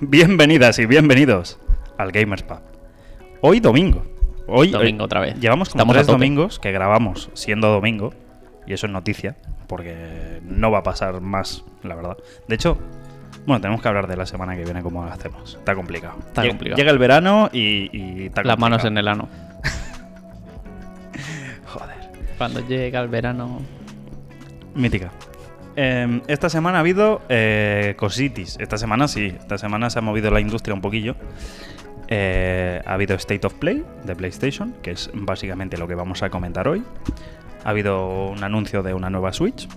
Bienvenidas y bienvenidos al Gamers Pub. Hoy domingo. Hoy Domingo eh, otra vez. Llevamos como Estamos tres domingos que grabamos siendo domingo y eso es noticia porque no va a pasar más, la verdad. De hecho, bueno, tenemos que hablar de la semana que viene cómo lo hacemos. Está complicado. Está Lle- complicado. Llega el verano y, y está Las manos en el ano. Joder. Cuando llega el verano. Mítica. Eh, esta semana ha habido eh, cositis. Esta semana sí. Esta semana se ha movido la industria un poquillo. Eh, ha habido State of Play de PlayStation, que es básicamente lo que vamos a comentar hoy. Ha habido un anuncio de una nueva Switch.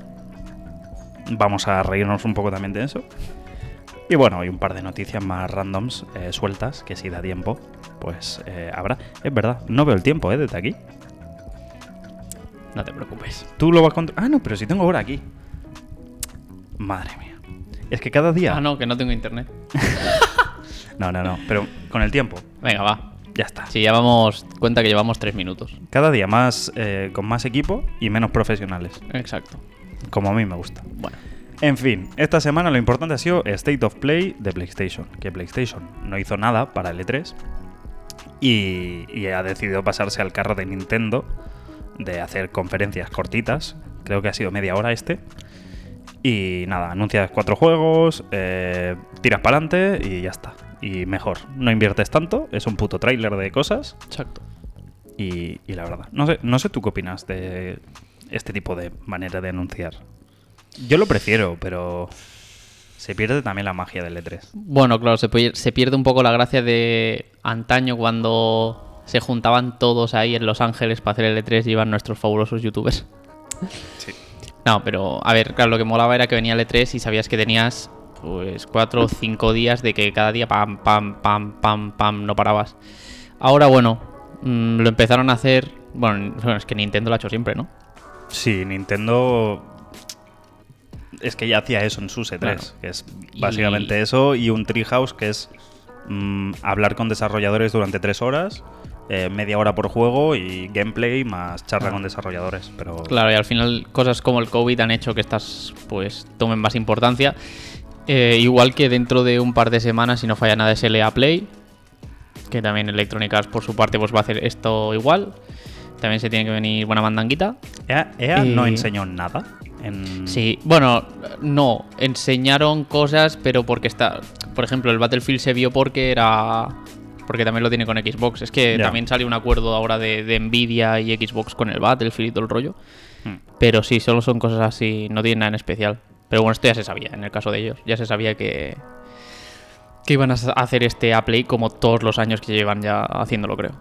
Vamos a reírnos un poco también de eso. Y bueno, hay un par de noticias más randoms eh, sueltas, que si da tiempo, pues eh, habrá. Es verdad, no veo el tiempo, ¿eh? Desde aquí. No te preocupes. Tú lo vas con... Ah, no, pero si tengo hora aquí. Madre mía. Es que cada día... Ah, no, que no tengo internet. no, no, no. Pero con el tiempo, Venga, va. ya está. Si ya vamos. Cuenta que llevamos tres minutos. Cada día más eh, con más equipo y menos profesionales. Exacto. Como a mí me gusta. Bueno. En fin, esta semana lo importante ha sido State of Play de PlayStation. Que PlayStation no hizo nada para el E3. Y, y ha decidido pasarse al carro de Nintendo de hacer conferencias cortitas. Creo que ha sido media hora este. Y nada, anuncias cuatro juegos, eh, tiras para adelante y ya está. Y mejor, no inviertes tanto, es un puto tráiler de cosas Exacto. y, y la verdad. No sé, no sé tú qué opinas de este tipo de manera de anunciar. Yo lo prefiero, pero se pierde también la magia del E E3. Bueno, claro, se, se pierde un poco la gracia de antaño cuando se juntaban todos ahí en Los Ángeles para hacer el E3 y iban nuestros fabulosos youtubers. Sí. No, pero a ver, claro, lo que molaba era que venía el E3 y sabías que tenías pues cuatro o cinco días de que cada día pam, pam, pam, pam, pam, no parabas. Ahora, bueno, mm, lo empezaron a hacer. Bueno, bueno, es que Nintendo lo ha hecho siempre, ¿no? Sí, Nintendo es que ya hacía eso en sus E3, Claro. que es Y- básicamente eso, y un Treehouse que es mm, hablar con desarrolladores durante tres horas, eh, media hora por juego y gameplay más charla con desarrolladores. Pero Claro, y al final cosas como el COVID han hecho que estas pues tomen más importancia. Eh, igual que dentro de un par de semanas, si no falla nada, es LA Play. Que también Electronic Arts por su parte pues va a hacer esto igual. También se tiene que venir buena mandanguita. EA, EA no enseñó nada. En... Sí, bueno, no, enseñaron cosas, pero porque está, por ejemplo, el Battlefield se vio porque era, porque también lo tiene con Xbox. Es que también salió un acuerdo ahora de, de Nvidia y Xbox con el Battlefield y todo el rollo. Hmm. Pero sí, solo son cosas así, no tienen nada en especial. Pero bueno, esto ya se sabía, en el caso de ellos. Ya se sabía que, que iban a hacer este A-Play como todos los años que llevan ya haciéndolo, creo.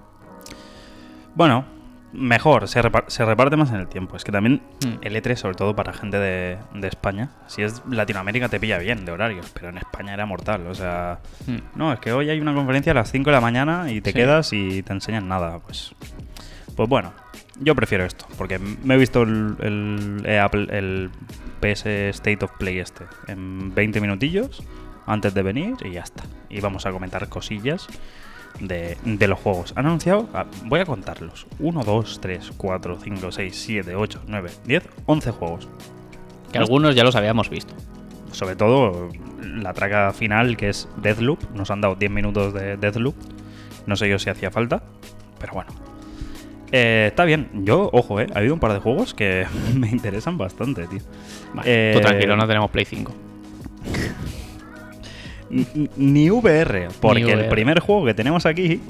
Bueno, mejor, se, repar- se reparte más en el tiempo. Es que también Hmm. el E3, sobre todo para gente de, de España, si es Latinoamérica te pilla bien de horarios, pero en España era mortal. O sea, Hmm. no, es que hoy hay una conferencia a las 5 de la mañana y te Sí. quedas y te enseñan nada. Pues, pues bueno, yo prefiero esto, porque me he visto el PS State of Play este en 20 minutillos antes de venir y ya está. Y vamos a comentar cosillas de, de los juegos. Han anunciado, ah, voy a contarlos: 1, 2, 3, 4, 5, 6, 7, 8, 9, 10, 11 juegos. Que algunos ya los habíamos visto. Sobre todo la traca final que es Deathloop. Nos han dado 10 minutos de Deathloop. No sé yo si hacía falta, pero bueno. Eh, está bien. Yo, ojo, eh, ha habido un par de juegos que me interesan bastante, tío. Vale, Eh, tú tranquilo, no tenemos Play 5. Ni VR, porque el VR. primer juego que tenemos aquí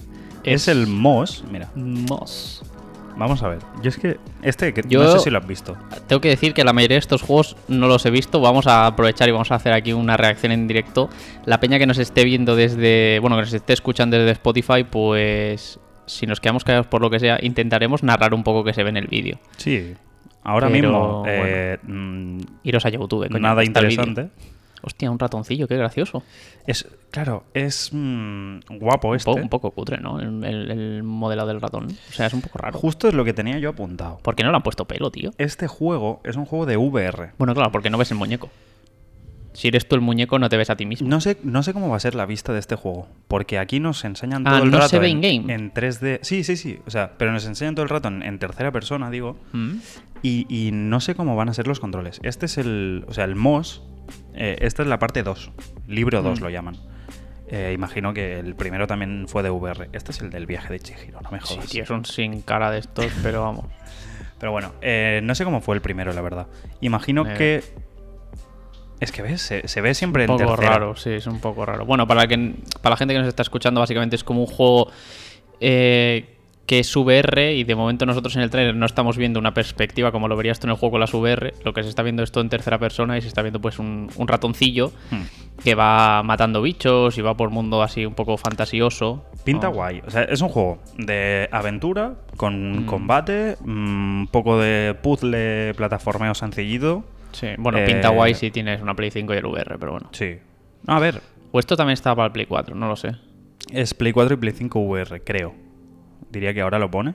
es, Es- el MOS. Mira, Mos. vamos a ver. Yo es que este, que Yo- no sé si lo has visto. Tengo que decir que la mayoría de estos juegos no los he visto. Vamos a aprovechar y vamos a hacer aquí una reacción en directo. La peña que nos esté viendo desde. Bueno, que nos esté escuchando desde Spotify, pues. Si nos quedamos callados por lo que sea, intentaremos narrar un poco que se ve en el vídeo. Sí. Ahora Pero, mismo, eh, mm, Iros a YouTube, coño, nada interesante. Hostia, un ratoncillo, qué gracioso. Es, claro, es mm, guapo Un, este. po- un poco cutre, ¿no? El, el- el modelado del ratón. O sea, es un poco raro. Justo es lo que tenía yo apuntado. ¿Por qué no le han puesto pelo, tío? Este juego es un juego de VR. Bueno, claro, porque no ves el muñeco. Si eres tú el muñeco, no te ves a ti mismo. No sé, no sé cómo va a ser la vista de este juego, porque aquí nos enseñan Ah, todo el ¿no rato se ve en, in-game? en 3D. Sí, sí, sí. O sea, pero nos enseñan todo el rato en, en tercera persona, digo. Mm. Y, y no sé cómo van a ser los controles. Este es el. O sea, el MOS. eh, esta es la parte 2. Libro 2 Mm. lo llaman. Eh, imagino que el primero también fue de VR. Este es el del viaje de Chihiro, no me Sí, jodas. tío, es un sin cara de estos, pero vamos. Pero bueno, eh, no sé cómo fue el primero, la verdad. Imagino que. Es que ves, se, se ve siempre un en poco raro, sí, es un poco raro. Bueno, para, que, para la gente que nos está escuchando, básicamente es como un juego eh, que es VR y de momento nosotros en el trailer no estamos viendo una perspectiva como lo verías tú en el juego con las VR. Lo que se está viendo es todo en tercera persona y se está viendo pues un, un ratoncillo Hmm. que va matando bichos y va por mundo así un poco fantasioso. Pinta ¿no? guay. O sea, es un juego de aventura, con Mm. combate, mm, un poco de puzzle, plataformeo sencillito. Sí, bueno, Eh, pinta guay si tienes una Play 5 y el VR, pero bueno. Sí. A ver, O esto también está para el Play 4, no lo sé. es Play 4 y Play 5 VR, creo. Diría que ahora lo pone.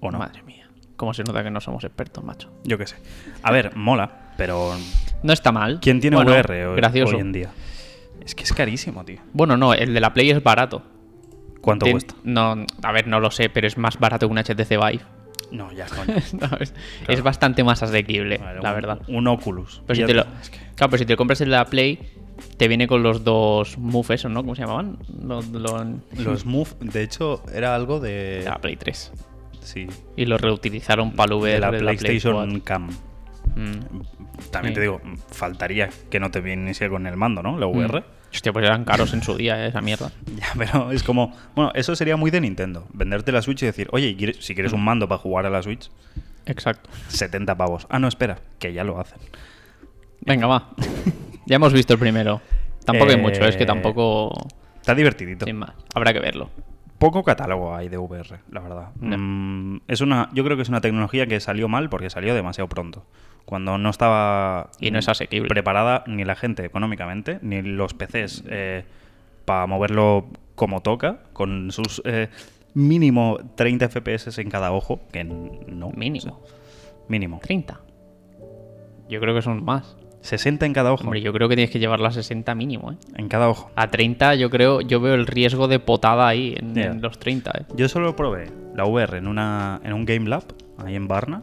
¿O no? Madre mía. Cómo se nota que no somos expertos, macho. Yo qué sé. A ver, mola, pero No está mal. ¿quién tiene Bueno, VR hoy, Gracioso. hoy en día? Es que es carísimo, tío. Bueno, no, el de la Play es barato. ¿Cuánto Ten- cuesta? No, a ver, no lo sé, pero es más barato que un HTC Vive. No, ya coño. No, es, es bastante más asequible, Vale, la un- verdad. Un Oculus. Pero si te lo, está. Es que- Claro, pero si te compras el de la Play, te viene con los dos Move esos, ¿no? ¿Cómo se llamaban? Los, los- Los Move, de hecho, era algo de. la Play 3. Sí. Y lo reutilizaron para el VR de la de la Play PlayStation 4. Cam. Mm. También Sí. te digo, faltaría que no te viniese con el mando, ¿no? La VR. Hostia, pues eran caros en su día, eh, esa mierda. Ya, pero es como. Bueno, eso sería muy de Nintendo. Venderte la Switch y decir, oye, ¿quieres- si quieres un mando para jugar a la Switch, Exacto. 70 pavos. Ah, no, espera, que ya lo hacen. Venga, va. ya hemos visto el primero. Tampoco hay Eh, mucho, es que tampoco. Está divertidito. Sin más. Habrá que verlo. Poco catálogo hay de VR, la verdad. Mm, es una, yo creo que es una tecnología que salió mal porque salió demasiado pronto. Cuando no estaba Y no es asequible. preparada ni la gente económicamente, ni los PCs para moverlo como toca, con sus eh, mínimo 30 FPS en cada ojo, que no. Mínimo. Mínimo. 30. Yo creo que son más. 60 en cada ojo. Hombre, yo creo que tienes que llevarla a 60 mínimo, ¿eh? En cada ojo. A 30 yo creo, yo veo el riesgo de potada ahí en, los 30, ¿eh? Yo solo probé la VR en, una, en un Game Lab, ahí en Varna.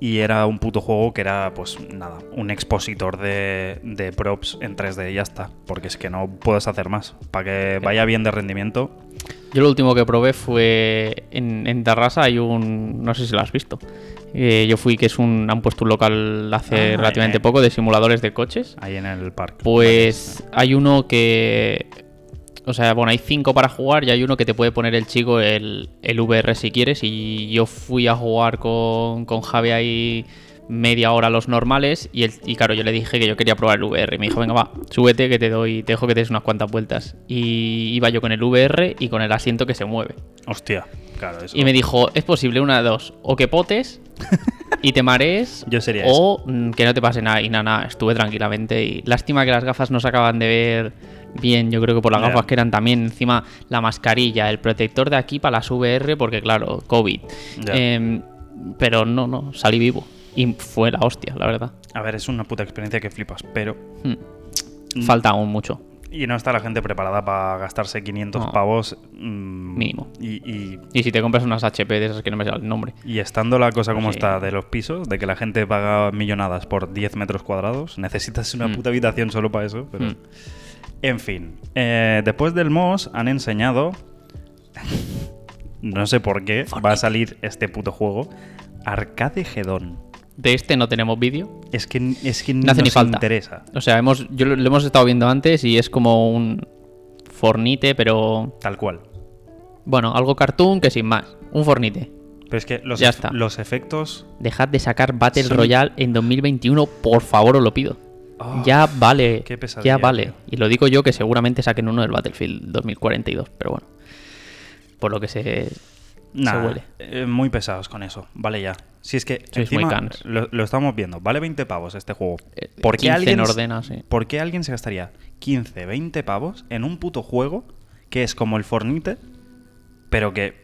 Y era un puto juego que era, pues nada, un expositor de, de props en 3D y ya está. Porque es que no puedes hacer más. Para que vaya bien de rendimiento. Yo lo último que probé fue en, en Tarrasa hay un, no sé si lo has visto. Eh, yo fui que es un, han puesto un local hace Ah, relativamente eh. poco de simuladores de coches. Ahí en el parque. Pues hay uno que. O sea, bueno, hay cinco para jugar y hay uno que te puede poner el chico el, el VR si quieres. Y yo fui a jugar con, con Javi ahí media hora los normales. Y, el- y claro, yo le dije que yo quería probar el VR. Y me dijo, venga, va, súbete que te doy, te dejo que te des unas cuantas vueltas. Y iba yo con el VR y con el asiento que se mueve. Hostia, claro, eso. Y me dijo, es posible una de dos. O que potes y te marees. Yo sería O mm, que no te pase nada. Y nada, nada, estuve tranquilamente. Y lástima que las gafas no se acaban de ver bien. Yo creo que por las gafas que eran también encima la mascarilla, el protector de aquí para las VR, porque claro, COVID. Em, pero no, no, salí vivo. Y fue la hostia, la verdad. A ver, es una puta experiencia que flipas, pero. Mm. Falta aún mucho. Y no está la gente preparada para gastarse 500 No. pavos. mm, Mínimo. Y, y, Y si te compras unas HP de esas que no me sale el nombre. y estando la cosa como Sí. está de los pisos, de que la gente paga millonadas por 10 metros cuadrados, necesitas una Mm. puta habitación solo para eso. Pero... Mm. En fin, eh, después del MOS han enseñado. no sé por qué va a salir este puto juego. Arcade Gedón. De este no tenemos vídeo. Es que, es que No hace ni falta. interesa. O sea, hemos, yo lo, lo hemos estado viendo antes y es como un fornite, pero Tal cual. bueno, algo cartoon que sin más. Un fornite. Pero es que los, Ya está. los efectos. Dejad de sacar Battle Son- Royale en 2021, por favor, os lo pido. Oh, ya vale. qué pesadilla, ya vale. tío. Y lo digo yo que seguramente saquen uno del Battlefield 2042, pero bueno. Por lo que se, Nah, se huele. eh, muy pesados con eso. Vale, ya. Si es que Sois muy encima cans. lo, lo estamos viendo. Vale 20 pavos este juego. Eh, ¿Por qué 15 alguien, en ordena, sí. ¿Por qué alguien se gastaría 15, 20 pavos en un puto juego que es como el Fortnite, pero que.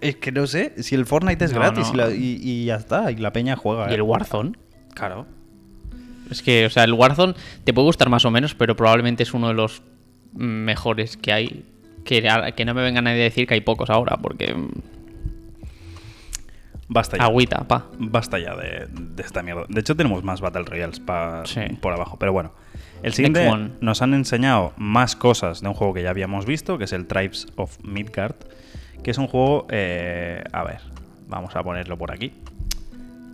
Es que no sé, si el Fortnite es No, gratis no. Y, la- y- y ya está, y la peña juega. ¿Y ¿eh? el Warzone? Claro. Es que, o sea, el Warzone te puede gustar más o menos, pero probablemente es uno de los mejores que hay. Que, que no me venga nadie a decir que hay pocos ahora, porque. mm, Basta ya. Agüita, pa. Basta ya de, de esta mierda. De hecho, tenemos más Battle Royales pa- Sí. por abajo, pero bueno. El siguiente nos han enseñado más cosas de un juego que ya habíamos visto, que es el Tribes of Midgard, que es un juego, eh, a ver, vamos a ponerlo por aquí.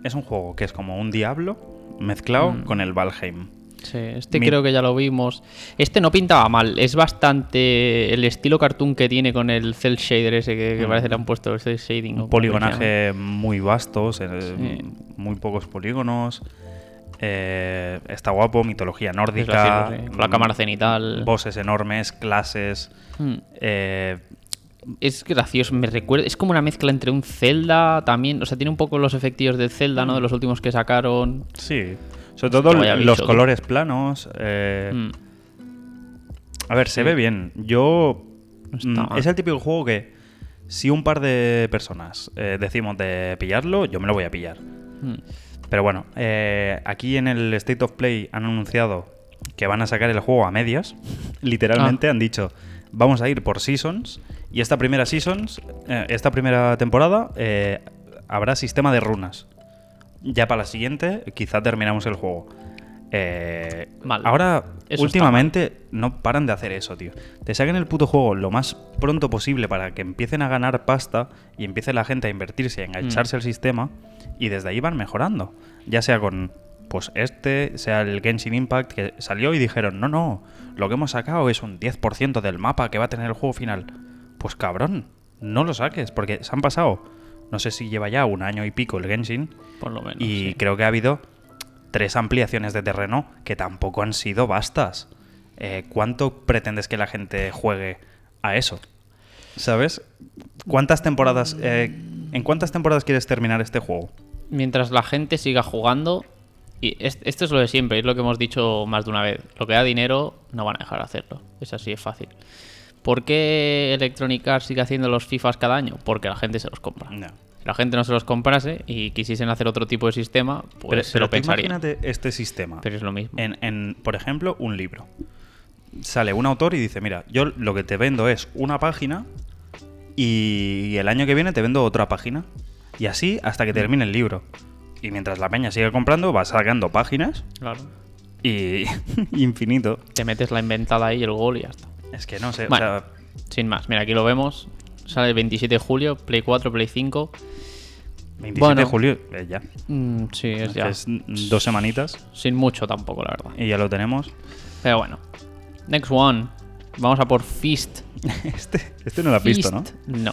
Es un juego que es como un Diablo mezclado Mm. con el Valheim. Sí, este Mi- creo que ya lo vimos. Este no pintaba mal, es bastante el estilo cartoon que tiene con el cel shader ese que, que Mm. parece que le han puesto el cel shading. Un poligonaje muy vasto, Sí. muy pocos polígonos. eh, está guapo, mitología nórdica. sí, la mm, cámara cenital. Bosses enormes, clases. Mm. eh, Es gracioso, me recuerda, es como una mezcla entre un Zelda también, o sea, tiene un poco los efectivos del Zelda, ¿no? De los últimos que sacaron. sí. Sobre todo los tú. colores planos. eh, Mm. A ver, se ve bien. Yo. No mm, es el típico juego que. Si un par de personas eh, decimos de pillarlo, yo me lo voy a pillar. Mm. Pero bueno, eh, aquí en el State of Play han anunciado que van a sacar el juego a medias. Literalmente Ah. han dicho, vamos a ir por seasons. Y esta primera seasons, eh, esta primera temporada, eh, habrá sistema de runas. Ya para la siguiente, quizá terminamos el juego. Eh, Mal. Ahora, Eso últimamente, no paran de hacer eso, tío. Te saquen el puto juego lo más pronto posible para que empiecen a ganar pasta y empiece la gente a invertirse y a Mm. engancharse al sistema. Y desde ahí van mejorando. Ya sea con, pues este, sea el Genshin Impact, que salió y dijeron, no, no, lo que hemos sacado es un 10% del mapa que va a tener el juego final. Pues cabrón, no lo saques, porque se han pasado, no sé si lleva ya un año y pico el Genshin, Por lo menos. y sí. creo que ha habido tres ampliaciones de terreno que tampoco han sido bastas. Eh, ¿Cuánto pretendes que la gente juegue a eso? ¿Sabes? ¿Cuántas temporadas... eh, ¿En cuántas temporadas quieres terminar este juego? Mientras la gente siga jugando, y es- esto es lo de siempre, es lo que hemos dicho más de una vez. Lo que da dinero, no van a dejar de hacerlo. Es así, es fácil. ¿Por qué Electronic Arts sigue haciendo los FIFAs cada año? Porque la gente se los compra. No. Si la gente no se los comprase y quisiesen hacer otro tipo de sistema, pues pero se pero lo tú pensarían. imagínate este sistema. Pero es lo mismo. En, en, por ejemplo, un libro. Sale un autor y dice, mira, yo lo que te vendo es una página y el año que viene te vendo otra página. Y así hasta que termine el libro. Y mientras la peña sigue comprando, va sacando páginas Claro. y infinito. Te metes la inventada ahí, el gol y ya está. Es que no sé, Bueno. o sea, Sin más, mira, aquí lo vemos. Sale el 27 de julio, Play 4, Play 5. 27 Bueno. de julio, eh, ya. Mm, sí, es ya. Es dos semanitas Sin mucho tampoco, la verdad. y ya lo tenemos. Pero bueno. Next one. Vamos a por Fist. Este, este no lo has visto, ¿no? No.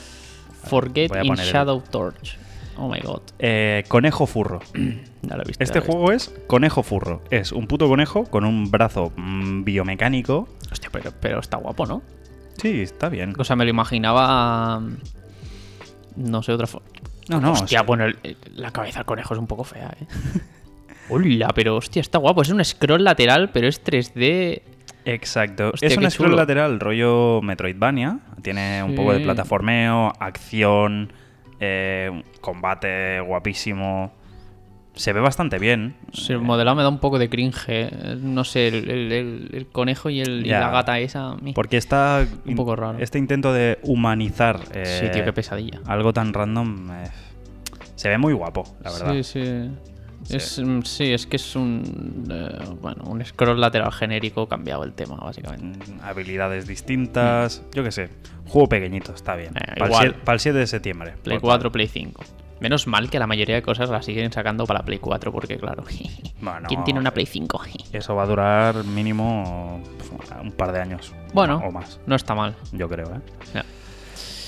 Forget in el- Shadow Torch. Oh my god. Eh, conejo furro. Ya lo he visto. Este lo juego es conejo furro. Es un puto conejo con un brazo mm, biomecánico. Hostia, pero, pero está guapo, ¿no? Sí, está bien. O sea, me lo imaginaba. mm, No sé, otra forma. No, no. Hostia, bueno, el- el- la cabeza del conejo es un poco fea, ¿eh? Hola, pero hostia, está guapo. Es un scroll lateral, pero es 3D. Exacto. Hostia, es un scroll lateral rollo Metroidvania. Tiene un poco de plataformeo, acción, eh, combate guapísimo. Se ve bastante bien. Sí, el modelado me da un poco de cringe. eh. No sé, el, el- el- el conejo y, la gata esa. Porque está. Un poco raro. Este intento de humanizar. Sí, eh, tío, qué pesadilla. Algo tan random. eh, se ve muy guapo, la verdad. Sí, sí. Sí. Es, mm, sí, es que es un. eh, bueno, un scroll lateral genérico cambiado el tema, básicamente. Mm, habilidades distintas. Yo qué sé. Juego pequeñito, está bien. Eh, para, igual. el 7, de septiembre. Play Por 4, Play 5. Menos mal que la mayoría de cosas las siguen sacando para Play 4, porque claro. Bueno, ¿Quién tiene una Play 5? Eso va a durar mínimo un par de años. Bueno, O más, no está mal. yo creo, ¿eh?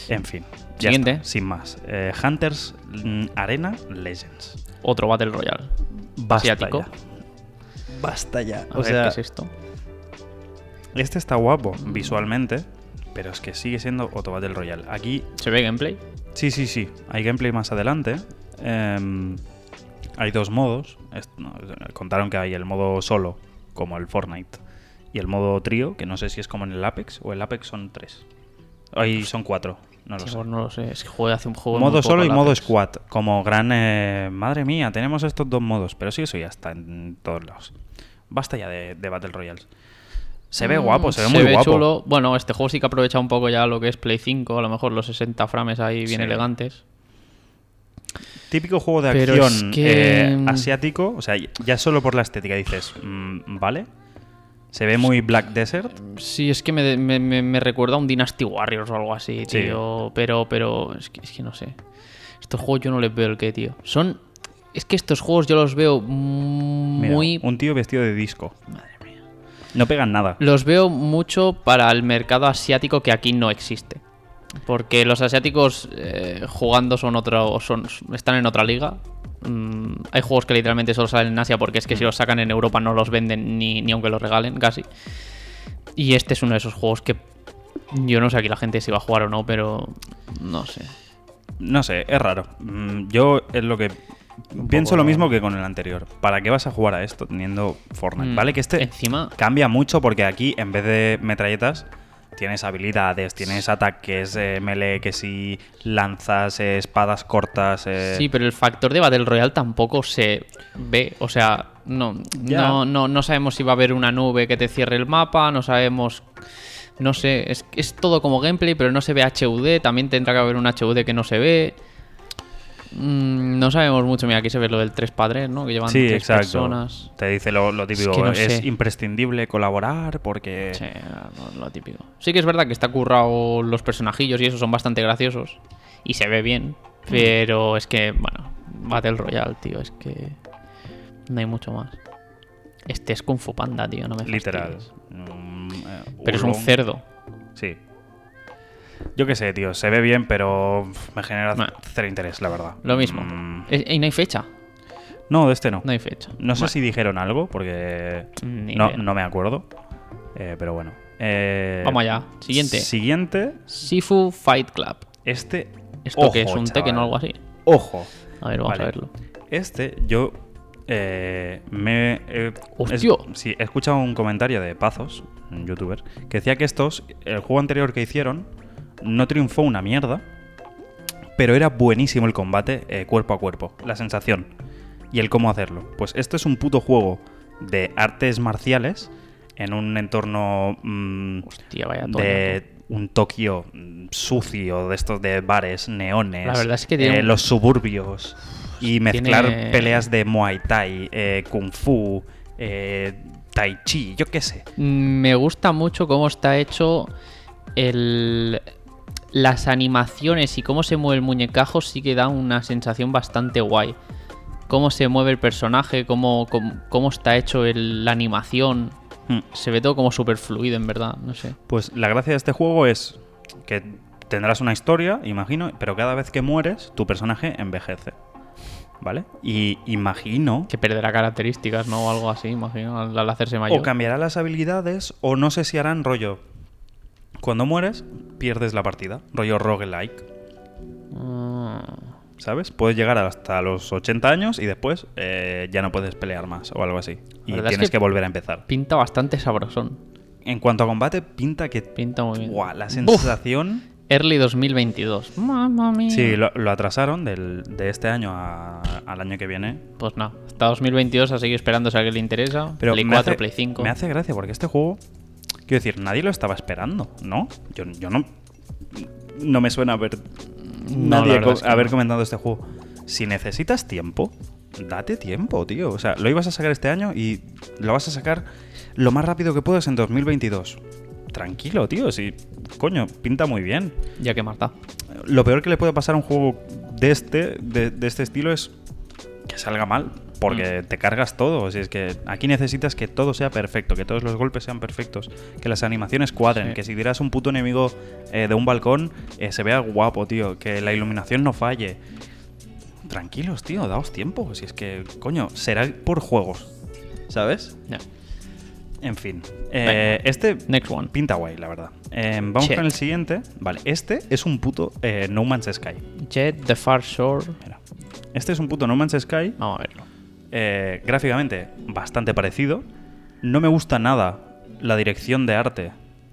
En fin. Siguiente. está, sin más. Eh, Hunters mm, Arena Legends. Otro Battle Royale. Basta Asiático. ya. Basta ya. A o ver sea, qué es esto. este está guapo visualmente, pero es que sigue siendo Otto Battle Royale. Aquí ¿Se ve gameplay? Sí, sí, sí. Hay gameplay más adelante. Em, hay dos modos. Contaron que hay el modo solo, como el Fortnite, y el modo trío, que no sé si es como en el Apex, o el Apex son tres. Ahí son cuatro, no lo Sí, sé. pues no lo sé. Es que jugué hace un juego. Modo solo y modo squad, como gran... eh, madre mía, tenemos estos dos modos, pero sí, eso ya está en todos lados. Basta ya de, de Battle Royales. Se ve Mm, guapo, se ve muy guapo. chulo. Bueno, este juego sí que aprovecha un poco ya lo que es Play 5. A lo mejor los 60 frames ahí bien Sí. elegantes. Típico juego de Pero acción es que- eh, asiático, o sea, ya solo por la estética dices, mm, ¿vale? Se ve muy Black Desert. Sí, es que me, me- me- me recuerda a un Dynasty Warriors o algo así, Sí. tío. Pero, pero, es que, es que no sé. Estos juegos yo no les veo el qué, tío. Son. Es que estos juegos yo los veo mm, Mira, muy. Un tío vestido de disco. Madre mía. No pegan nada. Los veo mucho para el mercado asiático que aquí no existe. Porque los asiáticos eh, jugando son otro, son, están en otra liga. Mm, hay juegos que literalmente solo salen en Asia porque es que si los sacan en Europa no los venden ni, ni aunque los regalen, casi. Y este es uno de esos juegos que yo no sé aquí la gente si va a jugar o no, pero no sé. No sé, es raro. Mm, Yo es lo que. Pienso lo mismo que con el anterior. ¿Para qué vas a jugar a esto teniendo Fortnite? Mm, Vale, que este Encima, cambia mucho porque aquí en vez de metralletas tienes habilidades, tienes ataques, eh, melee, que si lanzas, eh, espadas cortas. eh, Sí, pero el factor de Battle Royale tampoco se ve. O sea, no, no, no sabemos si va a haber una nube que te cierre el mapa, no sabemos. No sé, es, es todo como gameplay, pero no se ve HUD. También tendrá que haber un HUD que no se ve. Mm, no sabemos mucho. Mira, aquí se ve lo del 3 padres, ¿no? Que llevan Sí, tres exacto. personas. Te dice lo, lo típico, que no es sé. imprescindible colaborar porque... Sí, lo, lo típico. Sí que es verdad que está currado los personajillos y eso son bastante graciosos. Y se ve bien. Pero es que, bueno, Battle Royale, tío, es que no hay mucho más. Este es Kung Fu Panda, tío, no me Literal. Mm, eh, Pero es un cerdo. Sí. Yo qué sé, tío. Se ve bien, pero me genera Bueno. cero interés, la verdad. Lo mismo. Mm, Y no hay fecha. no, de este no. No hay fecha. No sé si dijeron algo, porque no, no me acuerdo. Eh, pero bueno. Eh, Vamos allá. Siguiente. Siguiente. Sifu Fight Club. Este. ¿Esto ojo, que es un Tekken chaval. o algo así? Ojo. A ver, vamos Vale. a verlo. Este, yo eh, me. eh, ¡Hostia! es- sí, he escuchado un comentario de Pazos, un youtuber, que decía que estos, el juego anterior que hicieron, no triunfó una mierda, pero era buenísimo el combate eh, cuerpo a cuerpo, la sensación y el cómo hacerlo. Pues esto es un puto juego de artes marciales en un entorno mm, Hostia, vaya de un Tokio mm, sucio, de estos de bares, neones, La verdad es que tiene eh, un- los suburbios y mezclar tiene- peleas de Muay Thai, eh, Kung Fu, eh, Tai Chi, yo qué sé. Me gusta mucho cómo está hecho el, las animaciones y cómo se mueve el muñecajo sí que da una sensación bastante guay. Cómo se mueve el personaje, cómo, cómo, cómo está hecho el- la animación. Hmm. Se ve todo como súper fluido, en verdad. No sé. Pues la gracia de este juego es que tendrás una historia, imagino, pero cada vez que mueres, tu personaje envejece. ¿Vale? Y imagino Que perderá características, ¿no? O algo así, imagino, al, al hacerse mayor. O cambiará las habilidades, o no sé si harán rollo. Cuando mueres, pierdes la partida. Rollo roguelike. Ah. ¿Sabes? Puedes llegar hasta los 80 años y después eh, ya no puedes pelear más o algo así. Y es tienes que- que... volver a empezar. Pinta bastante sabrosón. En cuanto a combate, pinta que. Pinta muy bien. La sensación. Early 2022. Mamma mía. Sí, lo, lo atrasaron del- de este año a- al año que viene. Pues nada, hasta 2022 a seguir esperando si a alguien le interesa. Pero Play me 4, hace, Play 5. me hace gracia porque este juego, quiero decir, nadie lo estaba esperando, ¿no? Yo, yo no, no me suena haber No, nadie verdad co- es que haber no. comentado este juego. Si necesitas tiempo, date tiempo, tío. O sea, lo ibas a sacar este año y lo vas a sacar lo más rápido que puedas en 2022. Tranquilo, tío. Si, coño, pinta muy bien. Ya que Marta. Lo peor que le puede pasar a un juego de este, de, de este estilo es que salga mal, porque te cargas todo. Si es que aquí necesitas que todo sea perfecto, que todos los golpes sean perfectos, que las animaciones cuadren, Sí. que si dirás un puto enemigo eh, de un balcón eh, se vea guapo, tío, que la iluminación no falle. Tranquilos, tío, daos tiempo. Si es que, coño, será por juegos, ¿sabes? Ya. En fin, eh, este Next one. pinta guay, la verdad. Eh, vamos con el siguiente. Vale, este es un puto eh, No Man's Sky. Jet, The Far Shore. Mira. Este es un puto No Man's Sky. Vamos a verlo. Eh, gráficamente bastante parecido. No me gusta nada la dirección de arte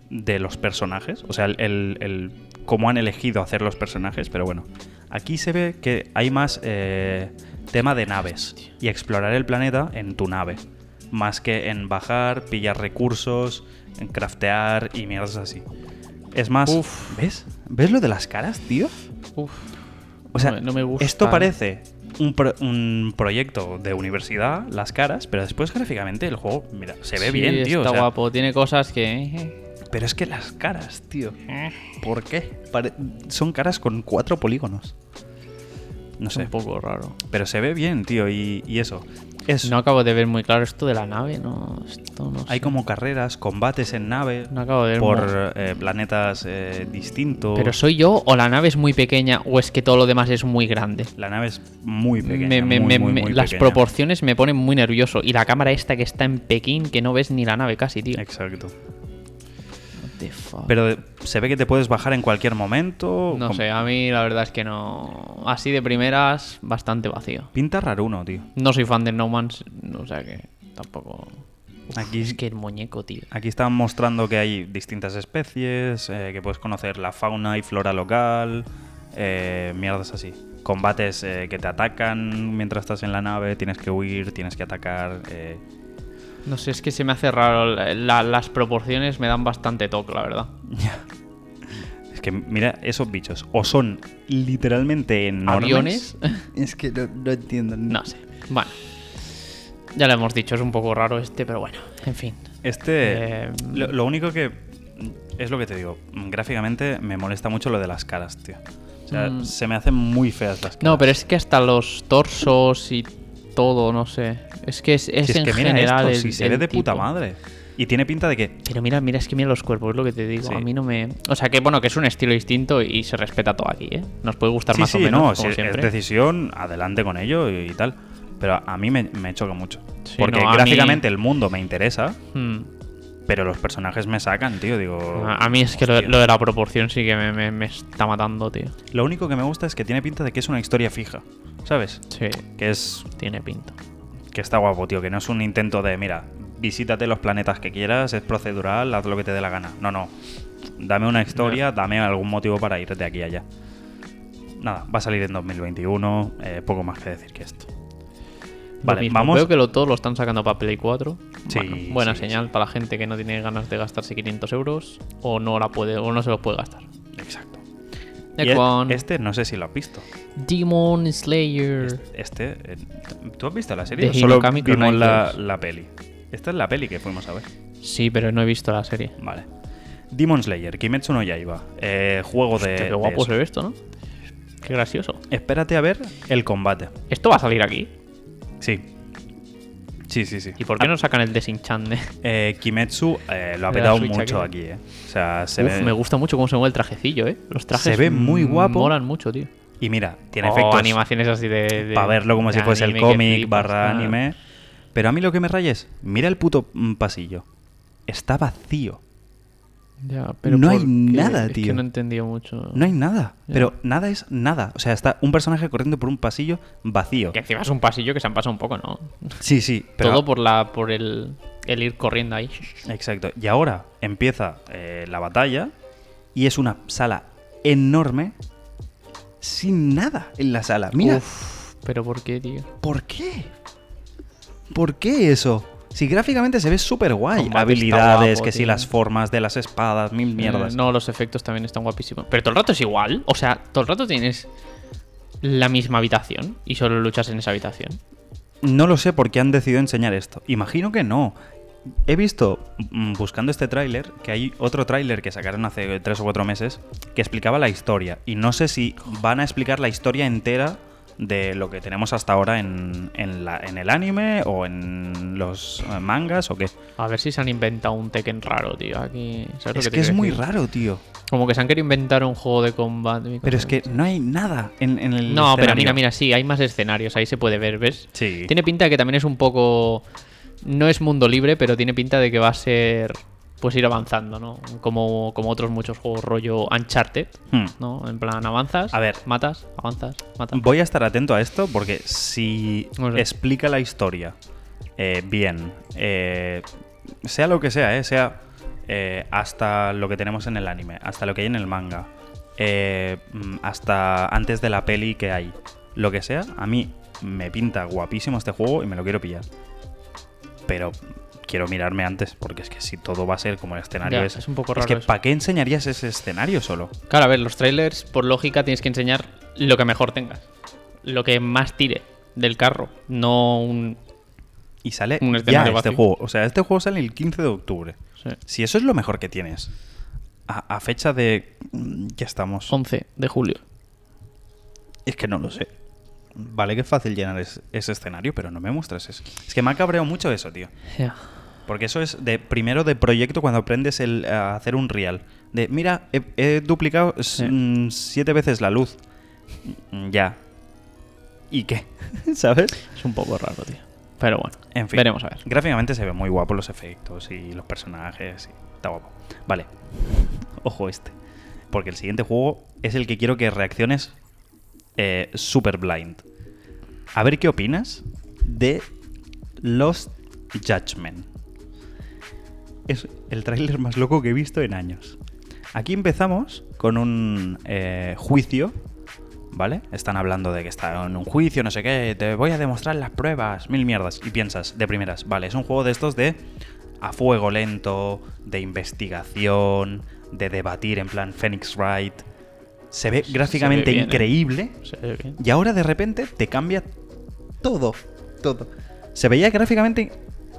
de los personajes. O sea, el, el- el- cómo han elegido hacer los personajes. Pero bueno, aquí se ve que hay más eh, tema de naves y explorar el planeta en tu nave. Más que en bajar, pillar recursos, en craftear y mierdas así. Es más, Uf. ¿ves? ¿Ves lo de las caras, tío? Uf. O sea, no, me- no me gusta. esto parece un, pro- un proyecto de universidad, las caras, pero después gráficamente el juego, mira, se ve Sí, bien, tío. Está o sea, guapo, tiene cosas que. eh, Pero es que las caras, tío. ¿Por qué? Pare- son caras con cuatro polígonos. No sé. un poco raro. Pero se ve bien, tío, y, y eso. No acabo de ver muy claro esto de la nave, no. Esto no hay sé. como carreras, combates en nave No acabo de ver por eh, planetas eh, distintos. Pero soy yo o la nave es muy pequeña o es que todo lo demás es muy grande. La nave es muy pequeña. Me- me- muy, me- muy, me- muy las pequeña. proporciones me ponen muy nervioso. Y la cámara esta que está en Pekín, que no ves ni la nave casi, tío. Exacto. What the fuck. Pero se ve que te puedes bajar en cualquier momento. no sé, a mí la verdad es que no. Así de primeras, bastante vacío. Pinta raruno, tío. No soy fan de No Man's, o sea que tampoco. Uf, Aquí- Es que el muñeco, tío. Aquí están mostrando que hay distintas especies, eh, que puedes conocer la fauna y flora local, eh, mierdas así. Combates eh, que te atacan mientras estás en la nave, tienes que huir, tienes que atacar. No sé, es que se me hace raro. la- las proporciones me dan bastante toque, la verdad. Es que mira esos bichos, o son literalmente enormes. ¿Aviones? Es que no, no entiendo. no sé. Bueno. Ya lo hemos dicho, es un poco raro este, pero bueno, en fin. Este. Eh, lo, lo único que. Es lo que te digo. Gráficamente me molesta mucho lo de las caras, tío. O sea, Mm. se me hacen muy feas las caras. No, pero es que hasta los torsos y todo, no sé. Es que es, es Si es en que mira general esto, el- si se el ve de puta madre. Y tiene pinta de que. Pero mira, mira, es que mira los cuerpos, es lo que te digo. Sí. A mí no me. O sea que bueno, que es un estilo distinto y se respeta todo aquí, ¿eh? Nos puede gustar Sí, más sí, o menos, no, como si es decisión, adelante con ello y, tal. Pero a mí me, me choca mucho. Porque no, gráficamente el mundo me interesa, Hmm. pero los personajes me sacan, tío. Digo. A a mí es que lo, lo de la proporción sí que me, me- me está matando, tío. Lo único que me gusta es que tiene pinta de que es una historia fija. ¿Sabes? Sí, Que es. tiene pinta. Que está guapo, tío. Que no es un intento de, mira, visítate los planetas que quieras, es procedural, haz lo que te dé la gana. No, no. Dame una historia, dame algún motivo para ir de aquí a allá. Nada, va a salir en 2021. eh, poco más que decir que esto. Vale, mismo, vamos. Veo que lo, todo lo están sacando para Play 4. Sí, Bueno, buena sí, señal para la gente que no tiene ganas de gastarse 500 euros o no la puede o no se los puede gastar. Exacto. E- este no sé si lo has visto. Demon Slayer. Este, eh, ¿tú has visto la serie? O Solo vimos la, la peli. Esta es la peli que fuimos a ver. Sí, pero no he visto la serie. Vale. Demon Slayer, Kimetsu no Yaiba. eh, juego de. Qué guapo se ve esto, ¿no? Qué gracioso. Espérate a ver el combate. ¿Esto va a salir aquí? Sí. Sí, sí, sí. ¿Y por qué no sacan el desinchante? Eh, Kimetsu eh, lo ha petado mucho aquí. eh. O sea, se Uf, ve. me gusta mucho cómo se mueve el trajecillo, ¿eh? Los trajes Se ve muy guapo. Molan mucho, tío. Y mira, tiene Oh, efectos. animaciones así de... de- Para verlo como si fuese el cómic barra claro. anime. Pero a mí lo que me raya es, mira el puto mm, pasillo. Está vacío. Ya, pero No ¿por hay nada, Es que tío. no mucho. No hay nada. Ya. Pero nada es nada. O sea, está un personaje corriendo por un pasillo vacío. Que encima es un pasillo que se han pasado un poco, ¿no? Sí, sí. Pero Todo por la por el, el ir corriendo ahí. Exacto. Y ahora empieza eh, la batalla y es una sala enorme sin nada en la sala. Mira, Uf, pero ¿por qué, tío? ¿por qué? ¿Por qué eso? Si gráficamente se ve súper guay. Habilidades, guapo, que si las formas de las espadas, mil mierdas. Eh, no, los efectos también están guapísimos. Pero todo el rato es igual. O sea, todo el rato tienes la misma habitación y solo luchas en esa habitación. No lo sé por qué han decidido enseñar esto. Imagino que no. He visto, mm, buscando este tráiler, que hay otro tráiler que sacaron hace tres o cuatro meses que explicaba la historia. Y no sé si van a explicar la historia entera de lo que tenemos hasta ahora en, en la- en el anime o en los eh, mangas o qué. A ver si se han inventado un Tekken raro, tío. Aquí. ¿sabes lo Es que es muy decir? raro, tío. Como que se han querido inventar un juego de combate. Pero es que no hay nada en, en el No, pero mira, mira, sí, hay más escenarios. Ahí se puede ver, ¿ves? Sí. Tiene pinta de que también es un poco. No es mundo libre, pero tiene pinta de que va a ser. Pues ir avanzando, ¿no? Como, como otros muchos juegos rollo Uncharted, Hmm. ¿no? En plan, avanzas, A ver. matas, avanzas, matas. Voy a estar atento a esto porque si No sé. explica la historia eh, bien, eh, sea lo que sea, eh, sea eh, hasta lo que tenemos en el anime, hasta lo que hay en el manga, eh, mm, hasta antes de la peli que hay, lo que sea, a mí me pinta guapísimo este juego y me lo quiero pillar. Pero quiero mirarme antes porque es que si todo va a ser como el escenario Ya, ese- es un poco Es raro que eso. ¿para qué enseñarías ese escenario solo? Claro, a ver, los trailers, por lógica, tienes que enseñar lo que mejor tengas. Lo que más tire del carro. No un. Y sale Un ya este vacío. juego. O sea, este juego sale el 15 de octubre. sí, Si eso es lo mejor que tienes, a, a fecha de... mm, Ya estamos. 11 de julio. Es que no lo sé. Vale que es fácil llenar es- ese escenario, pero no me muestras eso. Es que me ha cabreado mucho eso, tío. Ya. Porque eso es de primero de proyecto cuando aprendes el, a hacer un real. De, mira, he, he duplicado mm, siete veces la luz. Mm, Ya. ¿Y qué? ¿Sabes? Es un poco raro, tío. Pero bueno, En fin. veremos a ver. Gráficamente se ven muy guapos los efectos y los personajes. Y está guapo. Vale. Ojo este. Porque el siguiente juego es el que quiero que reacciones eh, super blind. A ver qué opinas de Lost Judgment. Es el tráiler más loco que he visto en años. Aquí empezamos con un eh, juicio, ¿vale? Están hablando de que está en un juicio, no sé qué, te voy a demostrar las pruebas, mil mierdas. Y piensas, de primeras, vale, es un juego de estos de a fuego lento, de investigación, de debatir en plan Phoenix Wright. Se ve Se gráficamente ve bien, ¿eh? increíble. Se ve bien. Y ahora de repente te cambia todo, todo. Se veía gráficamente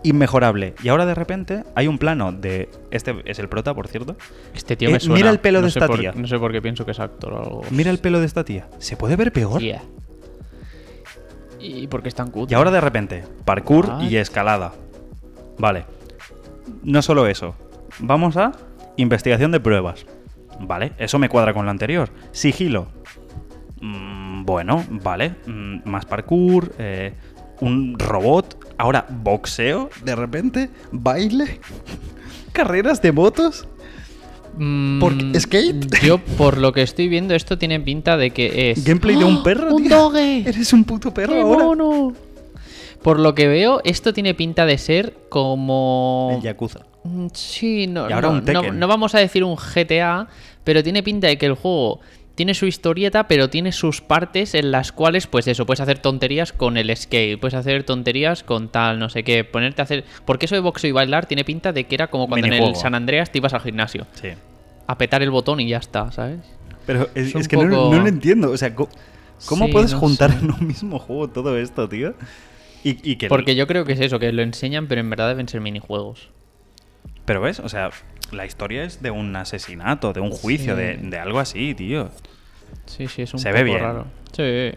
inmejorable. Y ahora de repente hay un plano de... Este es el prota, por cierto. Este tío Eh, me suena. mira el pelo no de esta por- tía. No sé por qué pienso que es actor o algo. Mira el pelo de esta tía. ¿Se puede ver peor? Yeah. ¿Y por qué es tan cutre? Y ahora de repente, parkour What? y escalada. Vale. No solo eso. Vamos a investigación de pruebas. Vale, eso me cuadra con lo anterior. Sigilo. Mm, bueno, vale. Mm, más parkour. eh, un robot. Ahora boxeo. De repente. Baile. Carreras de motos. Mm, ¿Por? ¿Skate? Yo, por lo que estoy viendo, esto tiene pinta de que es. Gameplay de un ¡Oh! perro. ¡Un tío. doge! Eres un puto perro ¡Qué ahora. mono! Por lo que veo, esto tiene pinta de ser como. El Yakuza. Mm, Sí, no, Y ahora no, un no- no vamos a decir un GTA, pero tiene pinta de que el juego tiene su historieta, pero tiene sus partes en las cuales, pues eso, puedes hacer tonterías con el skate, puedes hacer tonterías con tal, no sé qué, ponerte a hacer... Porque eso de boxeo y bailar tiene pinta de que era como cuando en el. San Andreas te ibas al gimnasio, Sí. a petar el botón y ya está, ¿sabes? Pero es, Es un es que no- poco- no, lo entiendo. O sea, ¿cómo Sí, puedes juntar sé. en un mismo juego todo esto, tío? Y, y que Porque yo creo que es eso, que lo enseñan, pero en verdad deben ser minijuegos. Pero ves, o sea, la historia es de un asesinato, de un juicio, Sí. de, de algo así, tío. Sí, sí, es un Se poco ve bien. raro. Sí.